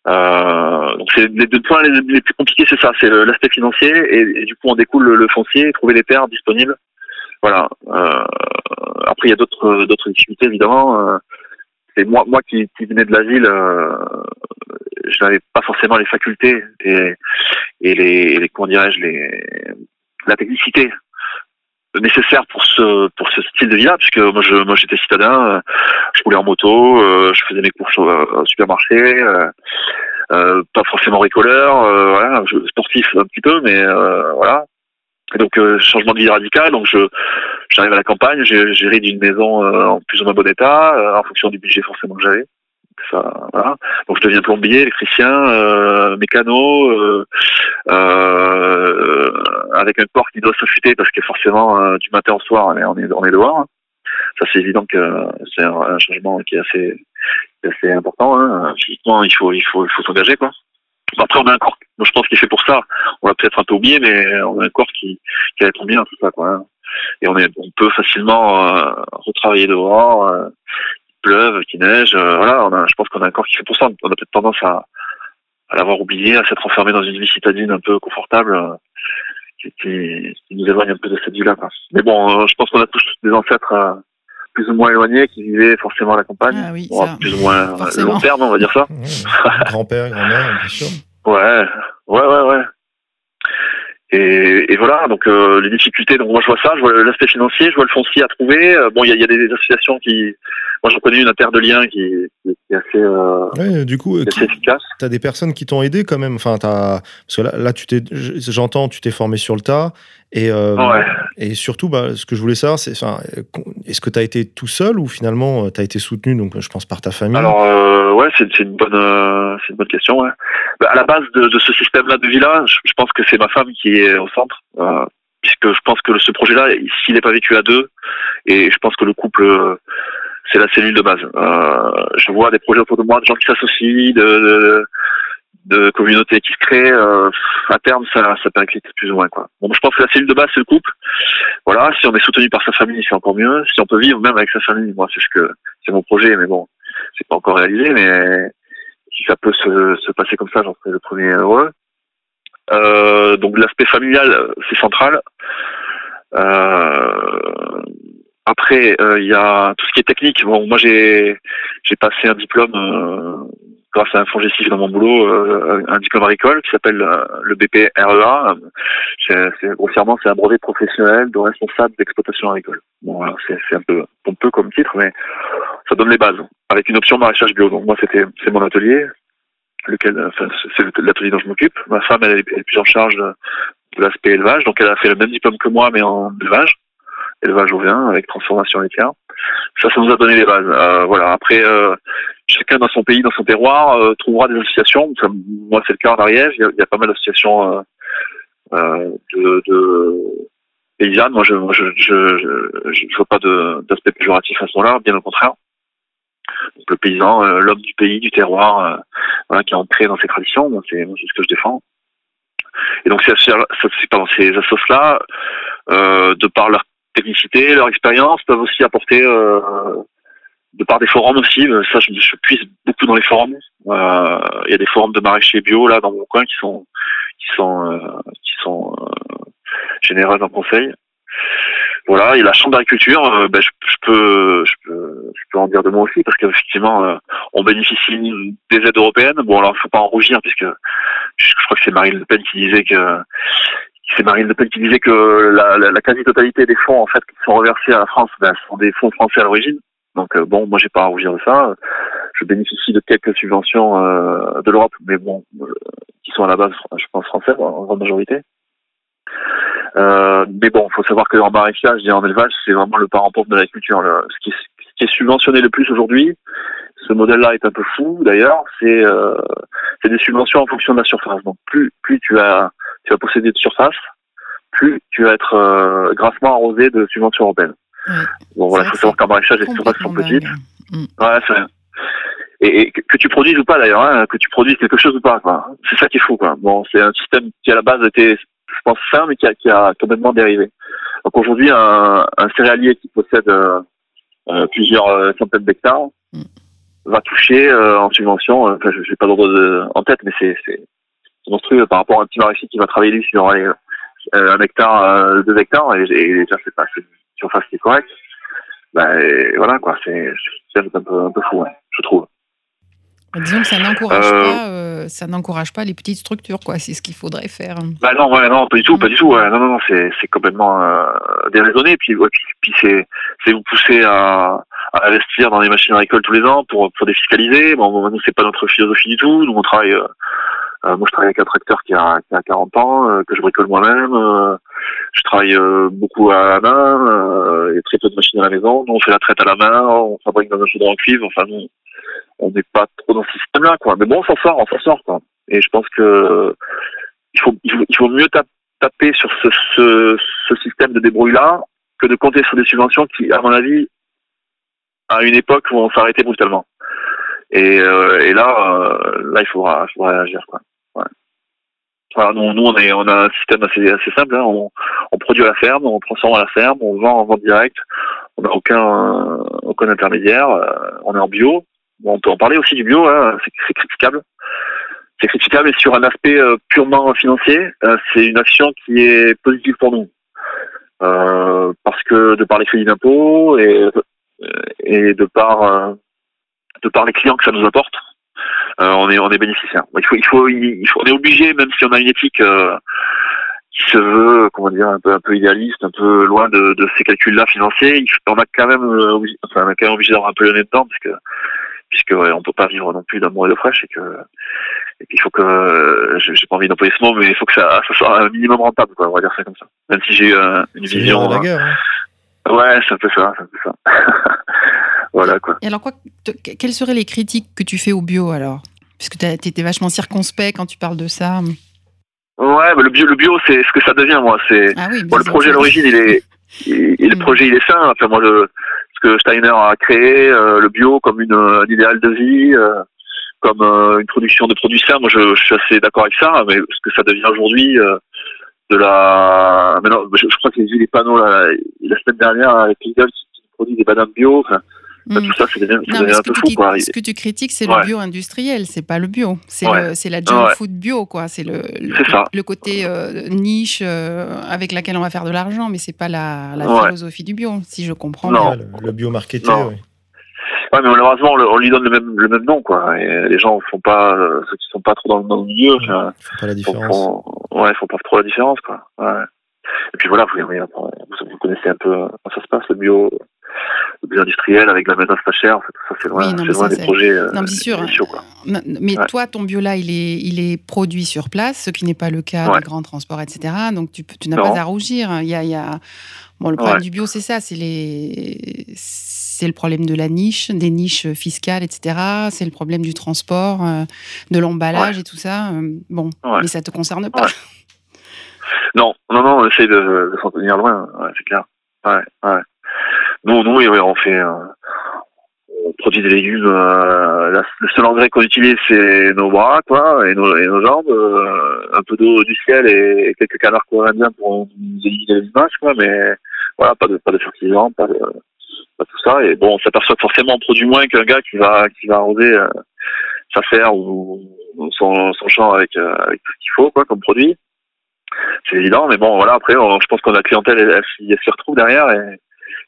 Euh, donc c'est les deux points les, plus compliqués, c'est ça, c'est l'aspect financier et, du coup on découle le, foncier, trouver les terres disponibles. Voilà. Euh, après il y a d'autres d'autres difficultés évidemment. Euh, c'est moi moi qui, venais de la ville, je n'avais pas forcément les facultés et, et les, les comment dirais-je les la technicité nécessaire pour ce pour ce style de vie-là, puisque moi je moi j'étais citadin, euh, je roulais en moto, euh, je faisais mes courses au, au supermarché, euh, euh, pas forcément bricoleur, euh, voilà, sportif un petit peu, mais euh, voilà. Donc euh, changement de vie radical, donc je j'arrive à la campagne, j'ai d'une maison euh, en plus ou moins bon état, euh, en fonction du budget forcément que j'avais. Donc je deviens plombier, électricien, euh, mécano, euh, euh, avec un corps qui doit s'affûter parce que forcément euh, du matin au soir on est on est, on est dehors. hein. Ça c'est évident que c'est un, changement qui est assez, important. Hein. Physiquement il faut il faut il faut s'engager quoi. Après on a un corps, moi, je pense qu'il fait pour ça. On l'a peut-être un peu oublié, mais on a un corps qui qui être bien tout ça quoi. hein. Et on est on peut facilement retravailler dehors. Pleuve, qu'il neige, euh, voilà, on a, je pense qu'on a un corps qui fait pour ça. On a peut-être tendance à, à l'avoir oublié, à s'être enfermé dans une vie citadine un peu confortable, euh, qui, qui, qui nous éloigne un peu de cette vie-là. Mais bon, euh, je pense qu'on a tous des ancêtres euh, plus ou moins éloignés qui vivaient forcément à la campagne. Ah oui, Bon, ça. plus ou moins Forcément. long terme, on va dire ça. (laughs) Grand-père, grand-mère, bien sûr. Ouais, ouais, ouais, ouais. Et, et voilà, donc euh, les difficultés. Donc moi je vois ça, je vois l'aspect financier, je vois le foncier à trouver. Euh, bon, il y a, il y a des associations qui, moi j'en connais une à Terre de Liens qui, qui est assez, euh, Ouais, du coup, euh, qui efficace. tu as des personnes qui t'ont aidé quand même. Enfin, t'as- Parce que là, là tu t'es... j'entends, tu t'es formé sur le tas. Et, euh, Ouais. et surtout, bah, ce que je voulais savoir, c'est enfin, euh, est-ce que tu as été tout seul ou finalement tu as été soutenu, donc je pense par ta famille? Alors euh, ouais, c'est une bonne, euh, c'est une bonne question. Ouais. Bah, à la base de, de ce système-là de villa, je, je pense que c'est ma femme qui est au centre, euh, puisque je pense que ce projet-là, s'il n'est pas vécu à deux, et je pense que le couple, euh, c'est la cellule de base. Euh, je vois des projets autour de moi, de gens qui s'associent, de, de, de communautés qui se créent. euh, à terme, ça, ça périclite plus ou moins quoi. Bon, je pense que la cellule de base, c'est le couple. Voilà, si on est soutenu par sa famille, c'est encore mieux. Si on peut vivre même avec sa famille, moi, c'est ce que c'est mon projet, mais bon, c'est pas encore réalisé, mais si ça peut se, se passer comme ça, j'en serais le premier heureux. Euh, donc l'aspect familial, c'est central. Euh, après, euh, il y a tout ce qui est technique. Moi j'ai passé un diplôme euh, grâce à un gestif dans mon boulot, euh, un diplôme agricole qui s'appelle le BPREA. C'est, grossièrement, c'est un brevet professionnel de responsable d'exploitation agricole. Bon, voilà, c'est, un peu pompeux comme titre, mais ça donne les bases avec une option maraîchage bio. Donc moi, c'était c'est mon atelier, lequel, c'est l'atelier dont je m'occupe. Ma femme, elle est, elle est plus en charge de l'aspect élevage, donc elle a fait le même diplôme que moi, mais en élevage, élevage ovin avec transformation laitière. Ça, ça nous a donné les bases. Euh, voilà. Après, euh, chacun dans son pays, dans son terroir, euh, trouvera des associations. Moi, c'est le cas en Ariège. Il y a, pas mal d'associations de, de paysannes. Moi, je, je vois pas d'aspect péjoratif à ce moment-là, bien au contraire. Donc, le paysan, l'homme du pays, du terroir, voilà, qui est ancré dans ses traditions. C'est ce que je défends. Et donc, ces, ces- ces assos-là, de par leur leur expérience, peuvent aussi apporter, euh, de par des forums aussi, euh, ça je, je puise beaucoup dans les forums. Euh, Il y a des forums de maraîchers bio là dans mon coin qui sont qui sont qui sont généreux en conseil. Voilà, et la chambre d'agriculture, ben, je, peux en dire de moi aussi parce qu'effectivement on bénéficie des aides européennes. Bon alors il faut pas en rougir puisque je crois que c'est Marine Le Pen qui disait que c'est Marine Le Pen qui disait que la, la, la quasi-totalité des fonds en fait qui sont reversés à la France, ben, sont des fonds français à l'origine. Donc euh, bon, moi j'ai pas à rougir de ça. Je bénéficie de quelques subventions euh, de l'Europe, mais bon, euh, qui sont à la base, je pense françaises en grande majorité. Mais bon, faut savoir que en maraîchage et en élevage, c'est vraiment le parent pauvre de l'agriculture. Le- Ce qui, est, subventionné le plus aujourd'hui, ce modèle-là est un peu fou d'ailleurs, c'est des subventions en fonction de la surface. Donc plus tu as tu vas posséder de surface, plus tu vas être euh, grassement arrosé de subventions européennes. Ouais. Bon voilà, il faut savoir qu'en maraîchage, les surfaces sont petites. Ouais, c'est et, et que, tu produises ou pas d'ailleurs, hein, que tu produises quelque chose ou pas. C'est ça qui est fou, quoi. Bon, c'est un système qui à la base était, je pense, sain, mais qui a, qui a complètement dérivé. Donc aujourd'hui, un, un céréalier qui possède euh, euh, plusieurs centaines d'hectares Mm. va toucher en subvention. Enfin, je n'ai pas d'ordre en tête, mais c'est monstrueux par rapport à un petit maraîcher qui va travailler lui sur allez, euh, un hectare, euh, deux hectares, et, et déjà c'est pas une surface qui est correcte. Ben, et voilà quoi, c'est un peu un peu fou, ouais, je trouve. Bah, Disons que ça n'encourage Euh, pas, euh, ça n'encourage pas les petites structures, quoi. C'est ce qu'il faudrait faire. Bah non, ouais, non, pas du tout, pas du tout. Ouais. Non, non, non, c'est complètement euh, déraisonné. Puis, ouais, puis, puis c'est c'est vous pousser à, à investir dans des machines agricoles tous les ans pour pour défiscaliser. Bon, nous c'est pas notre philosophie du tout. Nous on travaille. Euh, moi je travaille avec un tracteur qui a qui a 40 ans euh, que je bricole moi-même. euh, je travaille euh, beaucoup à la main. Euh, a très peu de machines à la maison. Nous on fait la traite à la main. On fabrique dans un chaudron en cuivre. Enfin nous on n'est pas trop dans ce système-là, quoi. Mais bon, on s'en sort, on s'en sort, quoi. Et je pense que il faut, il faut, il faut mieux tap- taper sur ce, ce, ce système de débrouille-là que de compter sur des subventions qui, à mon avis, à une époque vont s'arrêter brutalement. Et, euh, et là, euh, là, il faudra, il faudra réagir, quoi. Ouais. Voilà, nous, nous, on est, on a un système assez, assez simple. Hein. On, on produit à la ferme, on transforme à la ferme, on vend en vente directe. On n'a aucun, aucun intermédiaire. euh, on est en bio. Bon, on peut en parler aussi du bio, hein, c'est critiquable. c'est critiquable, mais sur un aspect purement financier, c'est une action qui est positive pour nous. Euh, parce que de par les crédits d'impôt et, et de par de par les clients que ça nous apporte, on est on est bénéficiaire. Il faut il faut il faut on est obligé même si on a une éthique qui se veut comment dire un peu un peu idéaliste, un peu loin de, de ces calculs-là financiers, on a quand même enfin on a quand même obligé d'avoir un peu le nez dedans parce que puisque ouais, on peut pas vivre non plus d'amour et de fraîche et que et qu'il faut que euh, j'ai pas envie d'employer ce mot mais il faut que ça, ça soit un minimum rentable quoi on va dire ça comme ça même si j'ai euh, une vision la guerre, hein. ouais c'est un peu ça c'est un peu ça (laughs) voilà quoi et alors quoi quelles seraient les critiques que tu fais au bio alors? Puisque tu étais vachement circonspect quand tu parles de ça ouais mais le bio le bio c'est ce que ça devient moi c'est ah oui, bon, le projet à l'origine il est le projet il est sain enfin moi le ce que Steiner a créé euh, le bio comme une un idéal de vie euh, comme euh, une production de produits sains. Moi, je, je suis assez d'accord avec ça, mais ce que ça devient aujourd'hui de la. Maintenant, je, je, crois qu'ils ont eu les panneaux la, la semaine dernière avec Lidl qui produit des bananes bio. Enfin, Mm. tout ça, c'est devenu, un peu fou. Quoi. Ce que tu critiques, c'est ouais. le bio industriel, c'est pas le bio. C'est ouais. la junk ouais. food bio, quoi. C'est le, le, le, côté euh, niche euh, avec laquelle on va faire de l'argent, mais c'est pas la, la philosophie du bio, si je comprends non. bien. Le, le bio marketé, oui. Ouais, mais malheureusement, on lui donne le même, le même nom, quoi. Et les gens font pas, euh, ceux qui sont pas trop dans, dans le milieu, ils font pas la différence. Font, ouais, ils font pas trop la différence, quoi. Ouais. Et puis voilà, vous connaissez un peu comment ça se passe, le bio, le bio industriel avec la pas chère. En fait, tout ça, c'est loin, oui, c'est loin des projets. Euh, non, mais c'est sûr. Mais ouais. toi, ton bio là, il est, il est produit sur place, ce qui n'est pas le cas ouais. des grands transports, etc. Donc tu, tu n'as pas à rougir. Il y a, il y a... Bon, le problème ouais. du bio, c'est ça, c'est les, c'est le problème de la niche, des niches fiscales, etc. C'est le problème du transport, euh, de l'emballage ouais. et tout ça. Euh, bon, mais ça te concerne pas. Non, non, non, on essaie de, de s'en tenir loin, c'est clair. Ouais, ouais. Nous, nous, on fait, euh, on produit des légumes. Euh, la, le seul engrais qu'on utilise, c'est nos bras, quoi, et nos, et nos jambes, euh, un peu d'eau du ciel et, quelques canards coréens pour nous éliminer les images, quoi. Mais voilà, pas de, pas de fertilisants, pas de, pas tout ça. Et bon, on s'aperçoit forcément, on produit moins qu'un gars qui va, qui va arroser euh, sa ferre ou, son, son champ avec, euh, avec tout ce qu'il faut, quoi, comme produit. C'est évident, mais bon, voilà. Après, je pense qu'on a la clientèle, elle, elle, elle retrouve derrière et,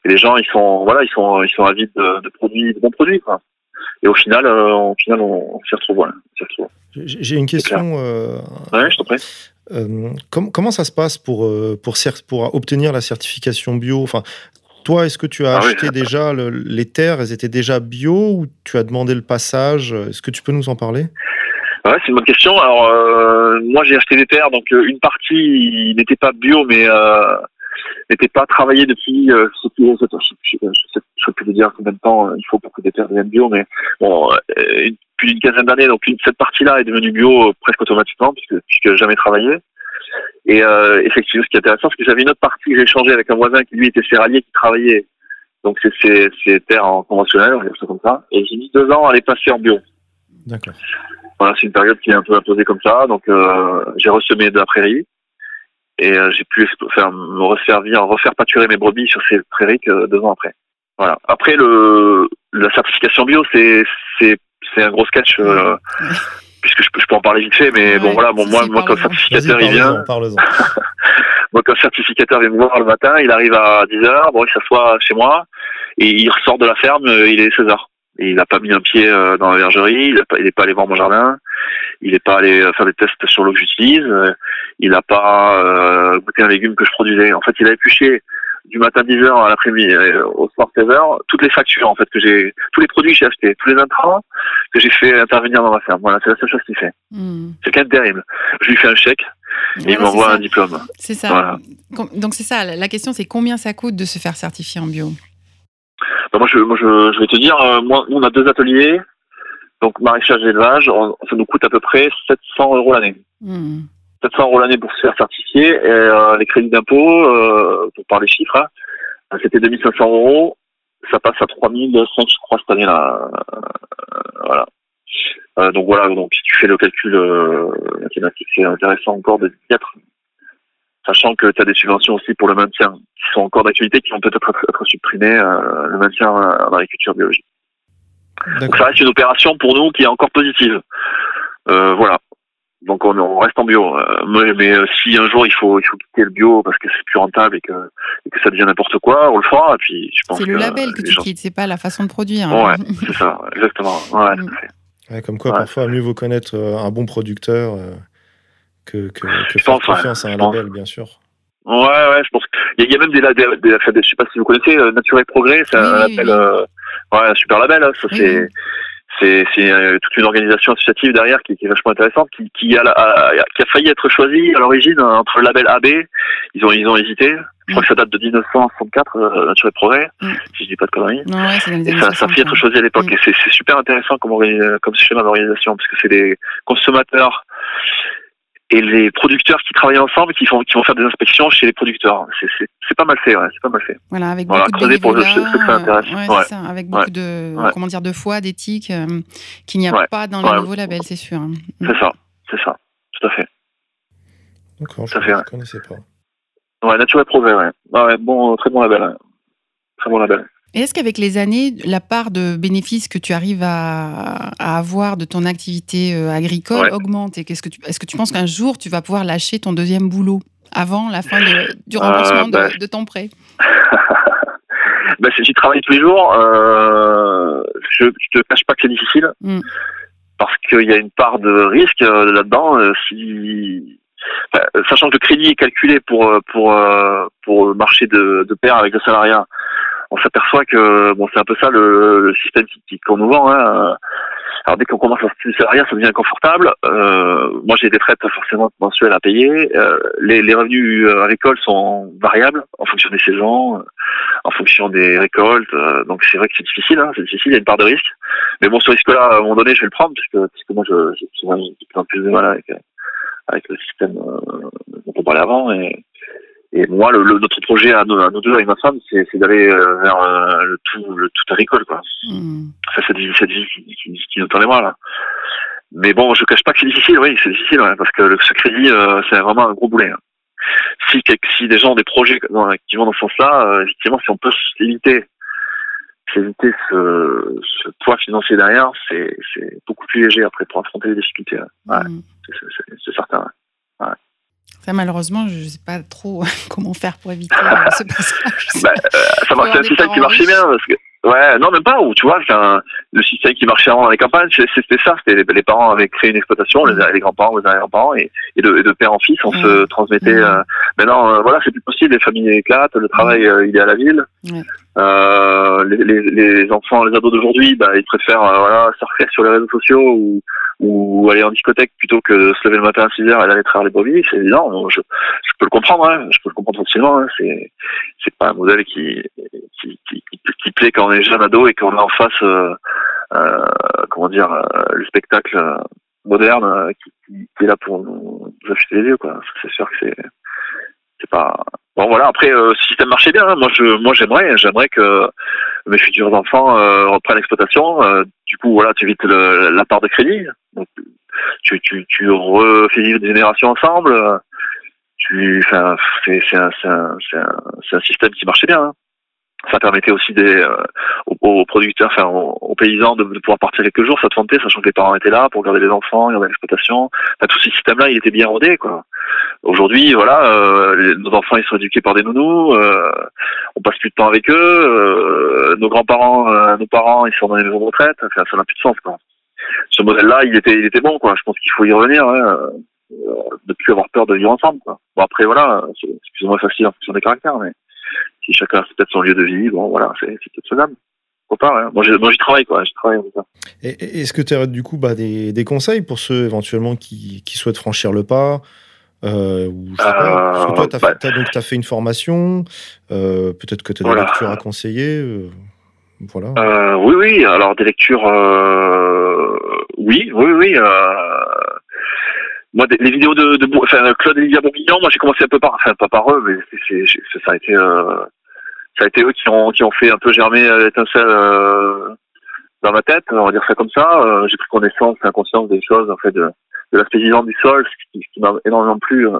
et, les gens, ils sont, voilà, ils sont, ils sont avides de, de produits, de bons produits, quoi. Et au final, euh, au final, on, on s'y retrouve, voilà. J'ai une question. Euh, ouais, je t'en prie. Euh, com comment ça se passe pour, pour, pour obtenir la certification bio? Enfin, toi, est-ce que tu as ah acheté oui. déjà le, les terres Elles étaient déjà bio ou tu as demandé le passage? Est-ce que tu peux nous en parler? Ouais, c'est une bonne question. Alors, euh, moi, j'ai acheté des terres, donc euh, une partie n'était pas bio, mais euh, n'était pas travaillée depuis, euh, je sais plus, je sais, je sais, je sais plus vous dire combien de temps il faut pour que des terres deviennent bio, mais bon, une, plus d'une quinzaine d'années, donc une, cette partie-là est devenue bio presque automatiquement, puisque, puisque jamais travaillé. Et euh, effectivement, ce qui est intéressant, c'est que j'avais une autre partie que j'ai échangée avec un voisin qui lui était céréalier, qui travaillait. Donc c'est ces, ces terres en conventionnel, on va dire ça comme ça. Et j'ai mis deux ans à les passer en bio. D'accord. Voilà, c'est une période qui est un peu imposée comme ça. Donc euh, j'ai ressemé de la prairie et euh, j'ai pu faire, me resservir, refaire pâturer mes brebis sur ces prairies que deux ans après. Voilà. Après le la certification bio, c'est c'est c'est un gros sketch. Euh, puisque je peux, je peux en parler vite fait, mais ouais, bon voilà, bon moi, (laughs) moi comme certificateur il vient, moi comme certificateur vient me voir le matin, il arrive à 10 h bon il s'assoit chez moi et il ressort de la ferme, il est 16 h il n'a pas mis un pied dans la vergerie, il n'est pas, allé voir mon jardin, il n'est pas allé faire des tests sur l'eau que j'utilise, il n'a pas euh, goûté un légume que je produisais. En fait, il a épluché du matin 10h à l'après-midi au soir 16h, toutes les factures en fait que j'ai, tous les produits que j'ai achetés, tous les intrants que j'ai fait intervenir dans ma ferme. Voilà, c'est la seule chose qu'il fait. Mm. C'est quand même terrible. Je lui fais un chèque et il m'envoie un diplôme. C'est ça. Voilà. Donc c'est ça. La question c'est combien ça coûte de se faire certifier en bio? Ben moi, je, moi je, je, vais te dire, euh, moi, on a deux ateliers, donc maraîchage et élevage, on, ça nous coûte à peu près 700 euros l'année. Mm. 700 euros l'année pour se faire certifier. Et euh, les crédits d'impôt, euh, pour parler chiffres, hein, c'était 2500 euros. Ça passe à 3005, je crois, cette année-là. Euh, voilà. Euh, donc voilà, donc si tu fais le calcul euh, mathématique, c'est intéressant encore de mettre, sachant que tu as des subventions aussi pour le maintien, qui sont encore d'actualité, qui vont peut-être être, être, supprimées, euh, le maintien en agriculture biologique. Donc ça reste une opération pour nous qui est encore positive. voilà. Donc on, on reste en bio. Euh, mais mais, euh, si un jour il faut il faut quitter le bio parce que c'est plus rentable et que, et que ça devient n'importe quoi, on le fera. Et puis je pense C'est le label que tu gens- quittes, c'est pas la façon de produire. Ouais, (laughs) c'est ça, exactement. Ouais, tout à fait. Ouais, comme quoi, Ouais. parfois, mieux vaut connaître euh, un bon producteur euh, que, que, que Je faire pense, ouais, confiance à un pense. label, bien sûr. Ouais, ouais, je pense. Il y, a- il y a même des, des, des, des- je sais pas si vous connaissez, euh, Nature et Progrès, c'est un oui, label, euh, ouais, un super label. hein, ça, Oui, c'est, oui. c'est, c'est euh, toute une organisation associative derrière qui, qui est vachement intéressante, qui, qui a, la- a- qui a failli être choisie à l'origine euh, entre le label AB. Ils ont, ils ont hésité. Je crois que ça date de 1964, euh, Nature et Progrès, Mm. si je dis pas de conneries. Non, ouais, Et ça, ça a 60, failli être ouais. choisi à l'époque. Mm. Et c'est, super intéressant comme, comme schéma d'organisation, parce que c'est des consommateurs et les producteurs qui travaillent ensemble, qui, font, qui vont faire des inspections chez les producteurs. C'est, pas mal fait, ouais, c'est pas mal fait. Voilà, avec Voilà, beaucoup de creuser pour le- bénévolat, ceux que ça intéresse. euh, ouais, Ouais. c'est ça, avec beaucoup Ouais. de, Ouais. comment dire, de foi, d'éthique, euh, qu'il n'y a Ouais. pas dans Ouais. les nouveaux labels, c'est sûr. hein. C'est ça, c'est ça, tout à fait. D'accord, je Ça fait, ne ouais. connaissais pas. Ouais, Nature et Progrès, ouais. Ouais, ouais, bon, très bon label. Très bon label. Et est-ce qu'avec les années, la part de bénéfices que tu arrives à, à avoir de ton activité euh, agricole Ouais. augmente Et qu'est-ce que tu, est-ce que tu penses qu'un jour, tu vas pouvoir lâcher ton deuxième boulot avant la fin de- du remboursement Euh, bah, de, de ton prêt? C'est- (laughs) j'y travaille tous les jours. Euh, je, je te cache pas que c'est difficile. Mm. Parce qu'il y a une part de risque euh, là-dedans. si, sachant que le crédit est calculé pour, pour, pour le marché de, de pair avec le salariat, on s'aperçoit que bon, c'est un peu ça le, le système qu'on nous vend. Hein. Alors dès qu'on commence à se salariat, ça devient inconfortable. Euh, moi, j'ai des traites forcément mensuelles à payer. Euh, les, les revenus euh, agricoles sont variables en fonction des saisons, euh, en fonction des récoltes. euh, donc c'est vrai que c'est difficile. Hein, c'est difficile. Il y a une part de risque. Mais bon, ce risque-là, à un moment donné, je vais le prendre puisque, puisque moi, souvent, j'ai de plus en plus de mal avec euh, avec le système euh, dont on parlait avant. Et, et moi, le, le- notre projet à nous, à nous deux, avec ma femme, c'est, c'est d'aller euh, vers euh, le tout, le tout agricole, quoi Hmm. ça vie, cette vie qui, nous tend les bras là. Mais bon, je cache pas que c'est difficile, oui, c'est difficile, ouais, parce que le, ce crédit, euh, c'est vraiment un gros boulet. hein. Si, des gens ont des projets qui vont dans ce sens-là, euh, effectivement, si on peut éviter, éviter ce, ce poids financier derrière, c'est, c'est beaucoup plus léger après pour affronter les difficultés. hein. Ouais, Hmm. c'est, c'est- c'est- c'est certain. ouais. Ça, malheureusement, je ne sais pas trop (laughs) comment faire pour éviter euh, ce passage. Bah, euh, ça c'est qui marchait bien parce que ouais non même pas ou tu vois c'est un- le système qui marchait avant dans les campagnes c'était ça c'était les, les parents avaient créé une exploitation les, les grands-parents les arrière-parents et, et de, et de père en fils on se Mm. transmettait Mm. euh, maintenant euh, voilà c'est plus possible les familles éclatent le travail euh, il est à la ville Ouais. euh, les, les, les enfants les ados d'aujourd'hui bah ils préfèrent euh, voilà surfer sur les réseaux sociaux ou ou aller en discothèque plutôt que de se lever le matin à 6 heures et d'aller traire les brebis c'est évident je, je peux le comprendre hein, je peux le comprendre facilement hein, c'est c'est pas un modèle qui, qui, qui, qui, qui plaît quand on est jeune et qu'on a en face, euh, euh, comment dire, euh, le spectacle moderne qui, est là pour nous, affûter les yeux, quoi. C'est sûr que c'est, c'est pas. Bon voilà. Après, ce système marchait bien. hein. Moi, je, moi, j'aimerais, j'aimerais que mes futurs enfants reprennent l'exploitation. Du coup, voilà, tu évites la part de crédit. Tu, tu, tu refais vivre des générations ensemble. tu, enfin, c'est, c'est un, un, un, un système qui marchait bien. hein. Ça permettait aussi des, euh, aux, producteurs, enfin, aux, aux paysans de, de pouvoir partir quelques jours, s'absenter, sachant que les parents étaient là pour garder les enfants, garder l'exploitation. Enfin, tout ce système-là, il était bien rodé, quoi. Aujourd'hui, voilà, euh, nos enfants, ils sont éduqués par des nounous, euh, on passe plus de temps avec eux, euh, nos grands-parents, euh, nos parents, ils sont dans les maisons de retraite, enfin, ça n'a plus de sens, quoi. Ce modèle-là, il était, il était bon, quoi. Je pense qu'il faut y revenir, hein, euh, de plus avoir peur de vivre ensemble, quoi. Bon, après, voilà, c'est plus ou moins facile en fonction des caractères, mais si chacun a peut-être son lieu de vie, bon, voilà, c'est peut-être faisable. Pourquoi pas, hein. Moi, moi, j'y travaille, quoi. J'y travaille. Et- Est-ce que tu as du coup bah, des, des conseils pour ceux éventuellement qui, qui souhaitent franchir le pas euh, ou je sais pas, parce que toi, tu as, Euh, bah. fait une formation, euh, peut-être que tu as des lectures à conseiller. euh, voilà. Euh, oui, oui. Alors des lectures, euh, oui, oui, oui. Moi, les vidéos de, de Bour- enfin, Claude et Lydia Bourguignon, moi j'ai commencé un peu par, enfin pas par eux, mais c'est, c'est- c'est- ça a été, euh, ça a été eux qui ont, qui ont fait un peu germer euh, l'étincelle euh, dans ma tête, on va dire ça comme ça. Euh, j'ai pris connaissance, conscience des choses, en fait, de, de l'aspect vivant du sol, ce qui, qui m'a énormément plu. euh,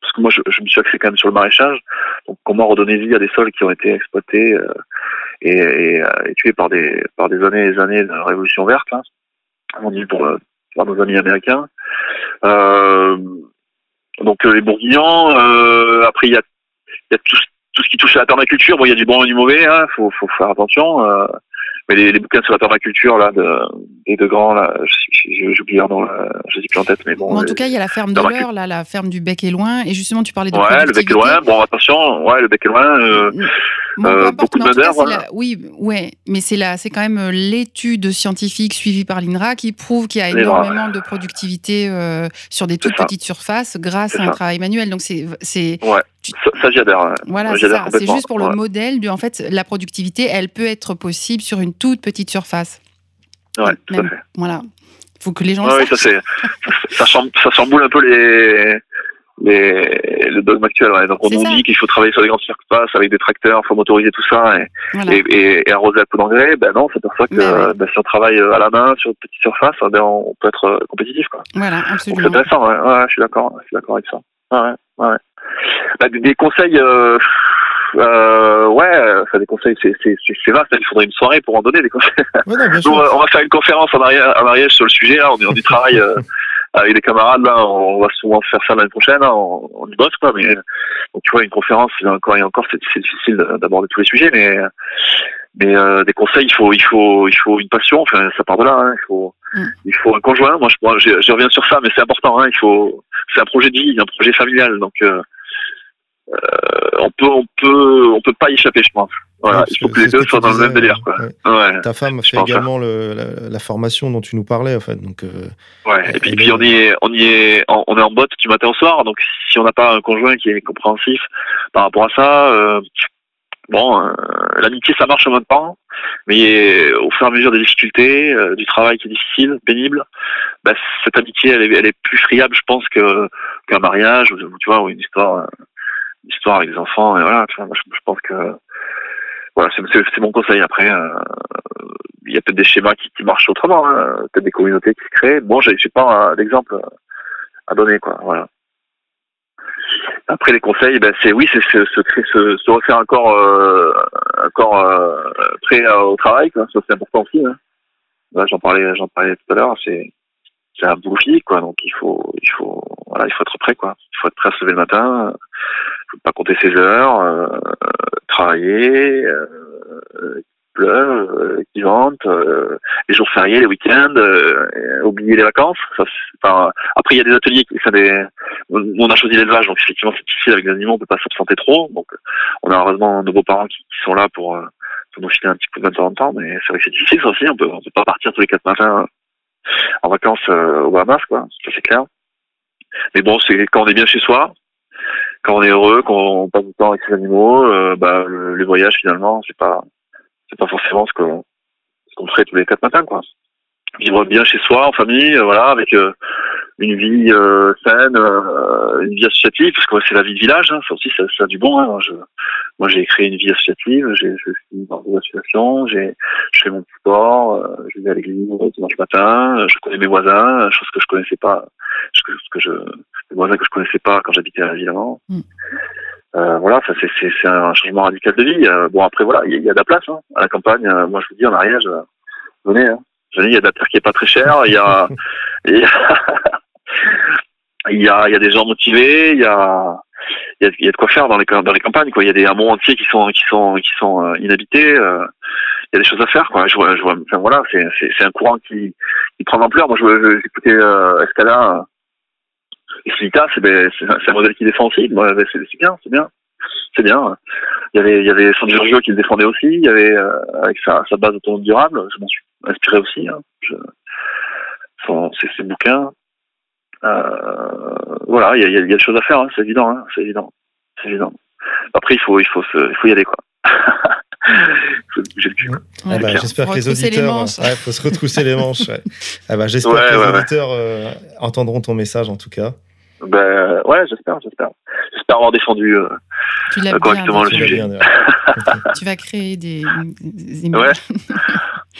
parce que moi, je, je me suis axé quand même sur le maraîchage. Donc, comment redonner vie à des sols qui ont été exploités euh, et, et, et tués par des par des années et des années de révolution verte, là, on dit pour, par nos amis américains. Euh, donc euh, les bourguignons. Euh, après, il y a, il y a tout, tout ce qui touche à la permaculture. Bon, il y a du bon et du mauvais. Hein, faut, faut faire attention. Euh, mais les, les bouquins sur la permaculture là, de, des deux grands là, j'oublie leur nom, là, je sais plus en tête, mais bon. En tout cas, il y a la ferme de l'Eure, là, la ferme du Bec et Loin. Et justement, tu parlais de Ouais, le bec productivité. loin. Bon, attention. Ouais, le bec est loin. euh, Bon, Euh, beaucoup de cas, voilà. la- Oui, ouais, mais c'est c'est quand même euh, l'étude scientifique suivie par l'INRA qui prouve qu'il y a énormément de productivité euh, sur des toutes ça. petites surfaces grâce à un ça. travail manuel. Donc c'est. Ça, ça, j'y adhère. ouais. voilà, c'est juste pour le Ouais. modèle. Du, en fait, la productivité, elle peut être possible sur une toute petite surface. Ouais, tout à fait. Voilà. Il faut que les gens Ouais, le oui, ça ça, chamb- ça chamboule un peu les les le dogme actuel. Ouais. Donc on C'est nous ça. dit qu'il faut travailler sur des grandes surfaces avec des tracteurs, faut motoriser tout ça et, Voilà. et, et, et arroser à coup d'engrais. Ben non, on s'aperçoit que Ben ouais. ben, si on travaille euh, à la main sur une petite surface, ben on peut être euh, compétitif. Quoi. Voilà, Donc c'est absolument. intéressant. Ouais, ouais, je suis d'accord. Je suis d'accord avec ça. Ouais, ouais. Bah, des, des conseils. Euh, euh, ouais, enfin, des conseils, c'est c'est c'est c'est vaste. Il faudrait une soirée pour en donner des conseils. Ouais, non, bien (laughs) Nous, sûr. on va- on va faire une conférence en mariage, en mariage sur le sujet. Là, on est on y travaille euh, avec des camarades. Là, on va souvent faire ça l'année prochaine. Là, on, on y bosse quoi. Mais donc, tu vois, une conférence, il y a encore et encore, c'est c'est difficile d'aborder tous les sujets. Mais mais euh, des conseils, il faut il faut il faut une passion. Enfin, ça part de là. hein. Il faut Mm. il faut un conjoint. Moi, je, moi, je, je reviens sur ça, mais c'est important. Hein. Il faut c'est un projet de vie, un projet familial. Donc euh, euh, on peut on peut on peut pas y échapper, je pense. Voilà, Ouais, il faut que les deux soient dans le même délire. Quoi. ouais. Ta femme fait également le- la, la formation dont tu nous parlais, en fait. Donc, euh, Ouais, et puis, on y est, on y est, on est en botte du matin au soir. Donc si on n'a pas un conjoint qui est compréhensif par rapport à ça, euh, bon, euh, l'amitié ça marche en même temps, mais au fur et à mesure des difficultés, euh, du travail qui est difficile, pénible, bah, cette amitié elle est, elle est plus friable, je pense, que qu'un mariage ou tu vois ou une histoire, euh, une histoire avec des enfants. Et voilà, tu vois, moi, je, je pense que voilà, c'est mon conseil. Après, euh, il y a peut-être des schémas qui, qui marchent autrement, hein, peut-être des communautés qui se créent. Bon, j'ai j'ai pas euh, d'exemple à donner, quoi. Voilà. Après les conseils, ben c'est oui, c'est se, se, se, refaire encore, euh, encore euh, prêt euh, au travail, quoi. Ça c'est important aussi. Hein. Là, j'en parlais, j'en parlais tout à l'heure. C'est c'est un physique, quoi. Donc il faut, il faut, voilà, il faut être prêt, quoi. Il faut être prêt à se lever le matin. Pas compter ses heures, euh, travailler. Euh, qui pleut, euh, qui vente, euh, les jours fériés, les week-ends, euh, oublier les vacances. Ça, Après, il y a des ateliers, ça, des... on a choisi l'élevage, donc effectivement c'est difficile avec les animaux, on peut pas s'absenter trop. Donc on a heureusement nos beaux-parents qui, qui sont là pour, pour nous filer un petit coup de temps en temps, mais c'est vrai que c'est difficile ça aussi, on peut, on peut pas partir tous les quatre matins en vacances au Bahamas, quoi, ça c'est clair. Mais bon, c'est quand on est bien chez soi, quand on est heureux, quand on passe du temps avec ses animaux, euh, bah, le, les voyages finalement, c'est pas c'est pas forcément ce qu'on ce qu'on ferait tous les quatre matins, quoi. Vivre bien chez soi, en famille, euh, voilà, avec euh, une vie euh, saine, euh, une vie associative, parce que c'est la vie de village, hein, ça aussi, ça, ça a du bon. Hein, moi, je, moi, j'ai créé une vie associative, j'ai, je suis dans des associations, j'ai, je fais mon petit sport, euh, je vais à l'église dimanche matin, je connais mes voisins, chose que je connaissais pas, ce que, je, les voisins que je connaissais pas quand j'habitais à la ville avant. Mm. Euh, voilà, ça c'est, c'est, c'est un changement radical de vie. Euh, bon après voilà, il y, y a de la place hein, à la campagne. Euh, moi je vous dis en mariage, euh, venez. Hein. Dis, il y a de la terre qui est pas très chère. Il y a, (laughs) il y a, il y a, il y a des gens motivés. Il y a, il y a, il y a de quoi faire dans les dans les campagnes. Quoi. Il y a des hameaux entiers qui sont qui sont qui sont euh, inhabités. euh, il y a des choses à faire. Quoi. Je vois, je vois. Enfin voilà, c'est c'est, c'est un courant qui qui prend d'ampleur. Moi je j'écoutais euh, Escala. Euh, et Solita, c'est ben, c'est un c'est un modèle qui défend aussi. Moi, ben, c'est c'est bien, c'est bien, c'est bien. Il y avait il y avait San Giorgio qui le défendait aussi. Il y avait euh, avec sa, sa base autonome durable. Je m'en suis inspiré aussi. Hein. Je, son, ses bouquins. Euh, voilà, il y a, il y a- il y a des choses à faire. Hein. C'est évident, hein. c'est évident, c'est évident. Après, il faut il faut se, il faut y aller quoi. il. Ah bah, j'espère que les auditeurs. manches. Ouais, faut se retrousser les manches. ouais. Ah bah, j'espère Ouais, que les auditeurs euh, entendront ton message en tout cas. Ben ouais, j'espère, j'espère. J'espère avoir défendu. euh, Tu Euh, correctement bien, le Tu sujet. bien, ouais. (laughs) tu vas créer des, des.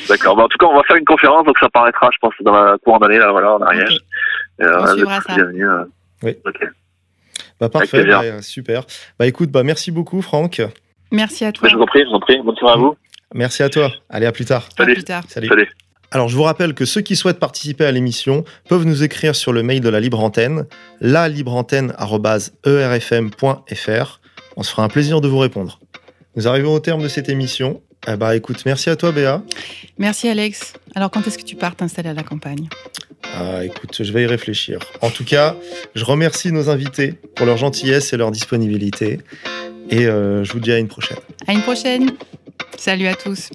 D'accord. Bah, en tout cas, on va faire une conférence, donc ça paraîtra, je pense, dans la courant d'année là, voilà, en arrière. Ok. Et, euh, On suivra ça. bienvenus, euh. Oui. Ok. Bah, parfait, bah, super. Bah écoute, bah merci beaucoup Franck. Merci à toi. Bah, je vous en prie, je vous en prie. Bonne soirée à vous. Merci à toi. Allez, à plus tard. À Salut. plus tard. Salut. Salut. Alors, je vous rappelle que ceux qui souhaitent participer à l'émission peuvent nous écrire sur le mail de la libre antenne,lalibreantenne.erfm.fr. On se fera un plaisir de vous répondre. Nous arrivons au terme de cette émission. Eh bah, écoute, merci à toi, Béa. Merci, Alex. Alors, quand est-ce que tu pars t'installer à la campagne? Ah, écoute, je vais y réfléchir. En tout cas, je remercie nos invités pour leur gentillesse et leur disponibilité. Et euh, je vous dis à une prochaine. À une prochaine. Salut à tous.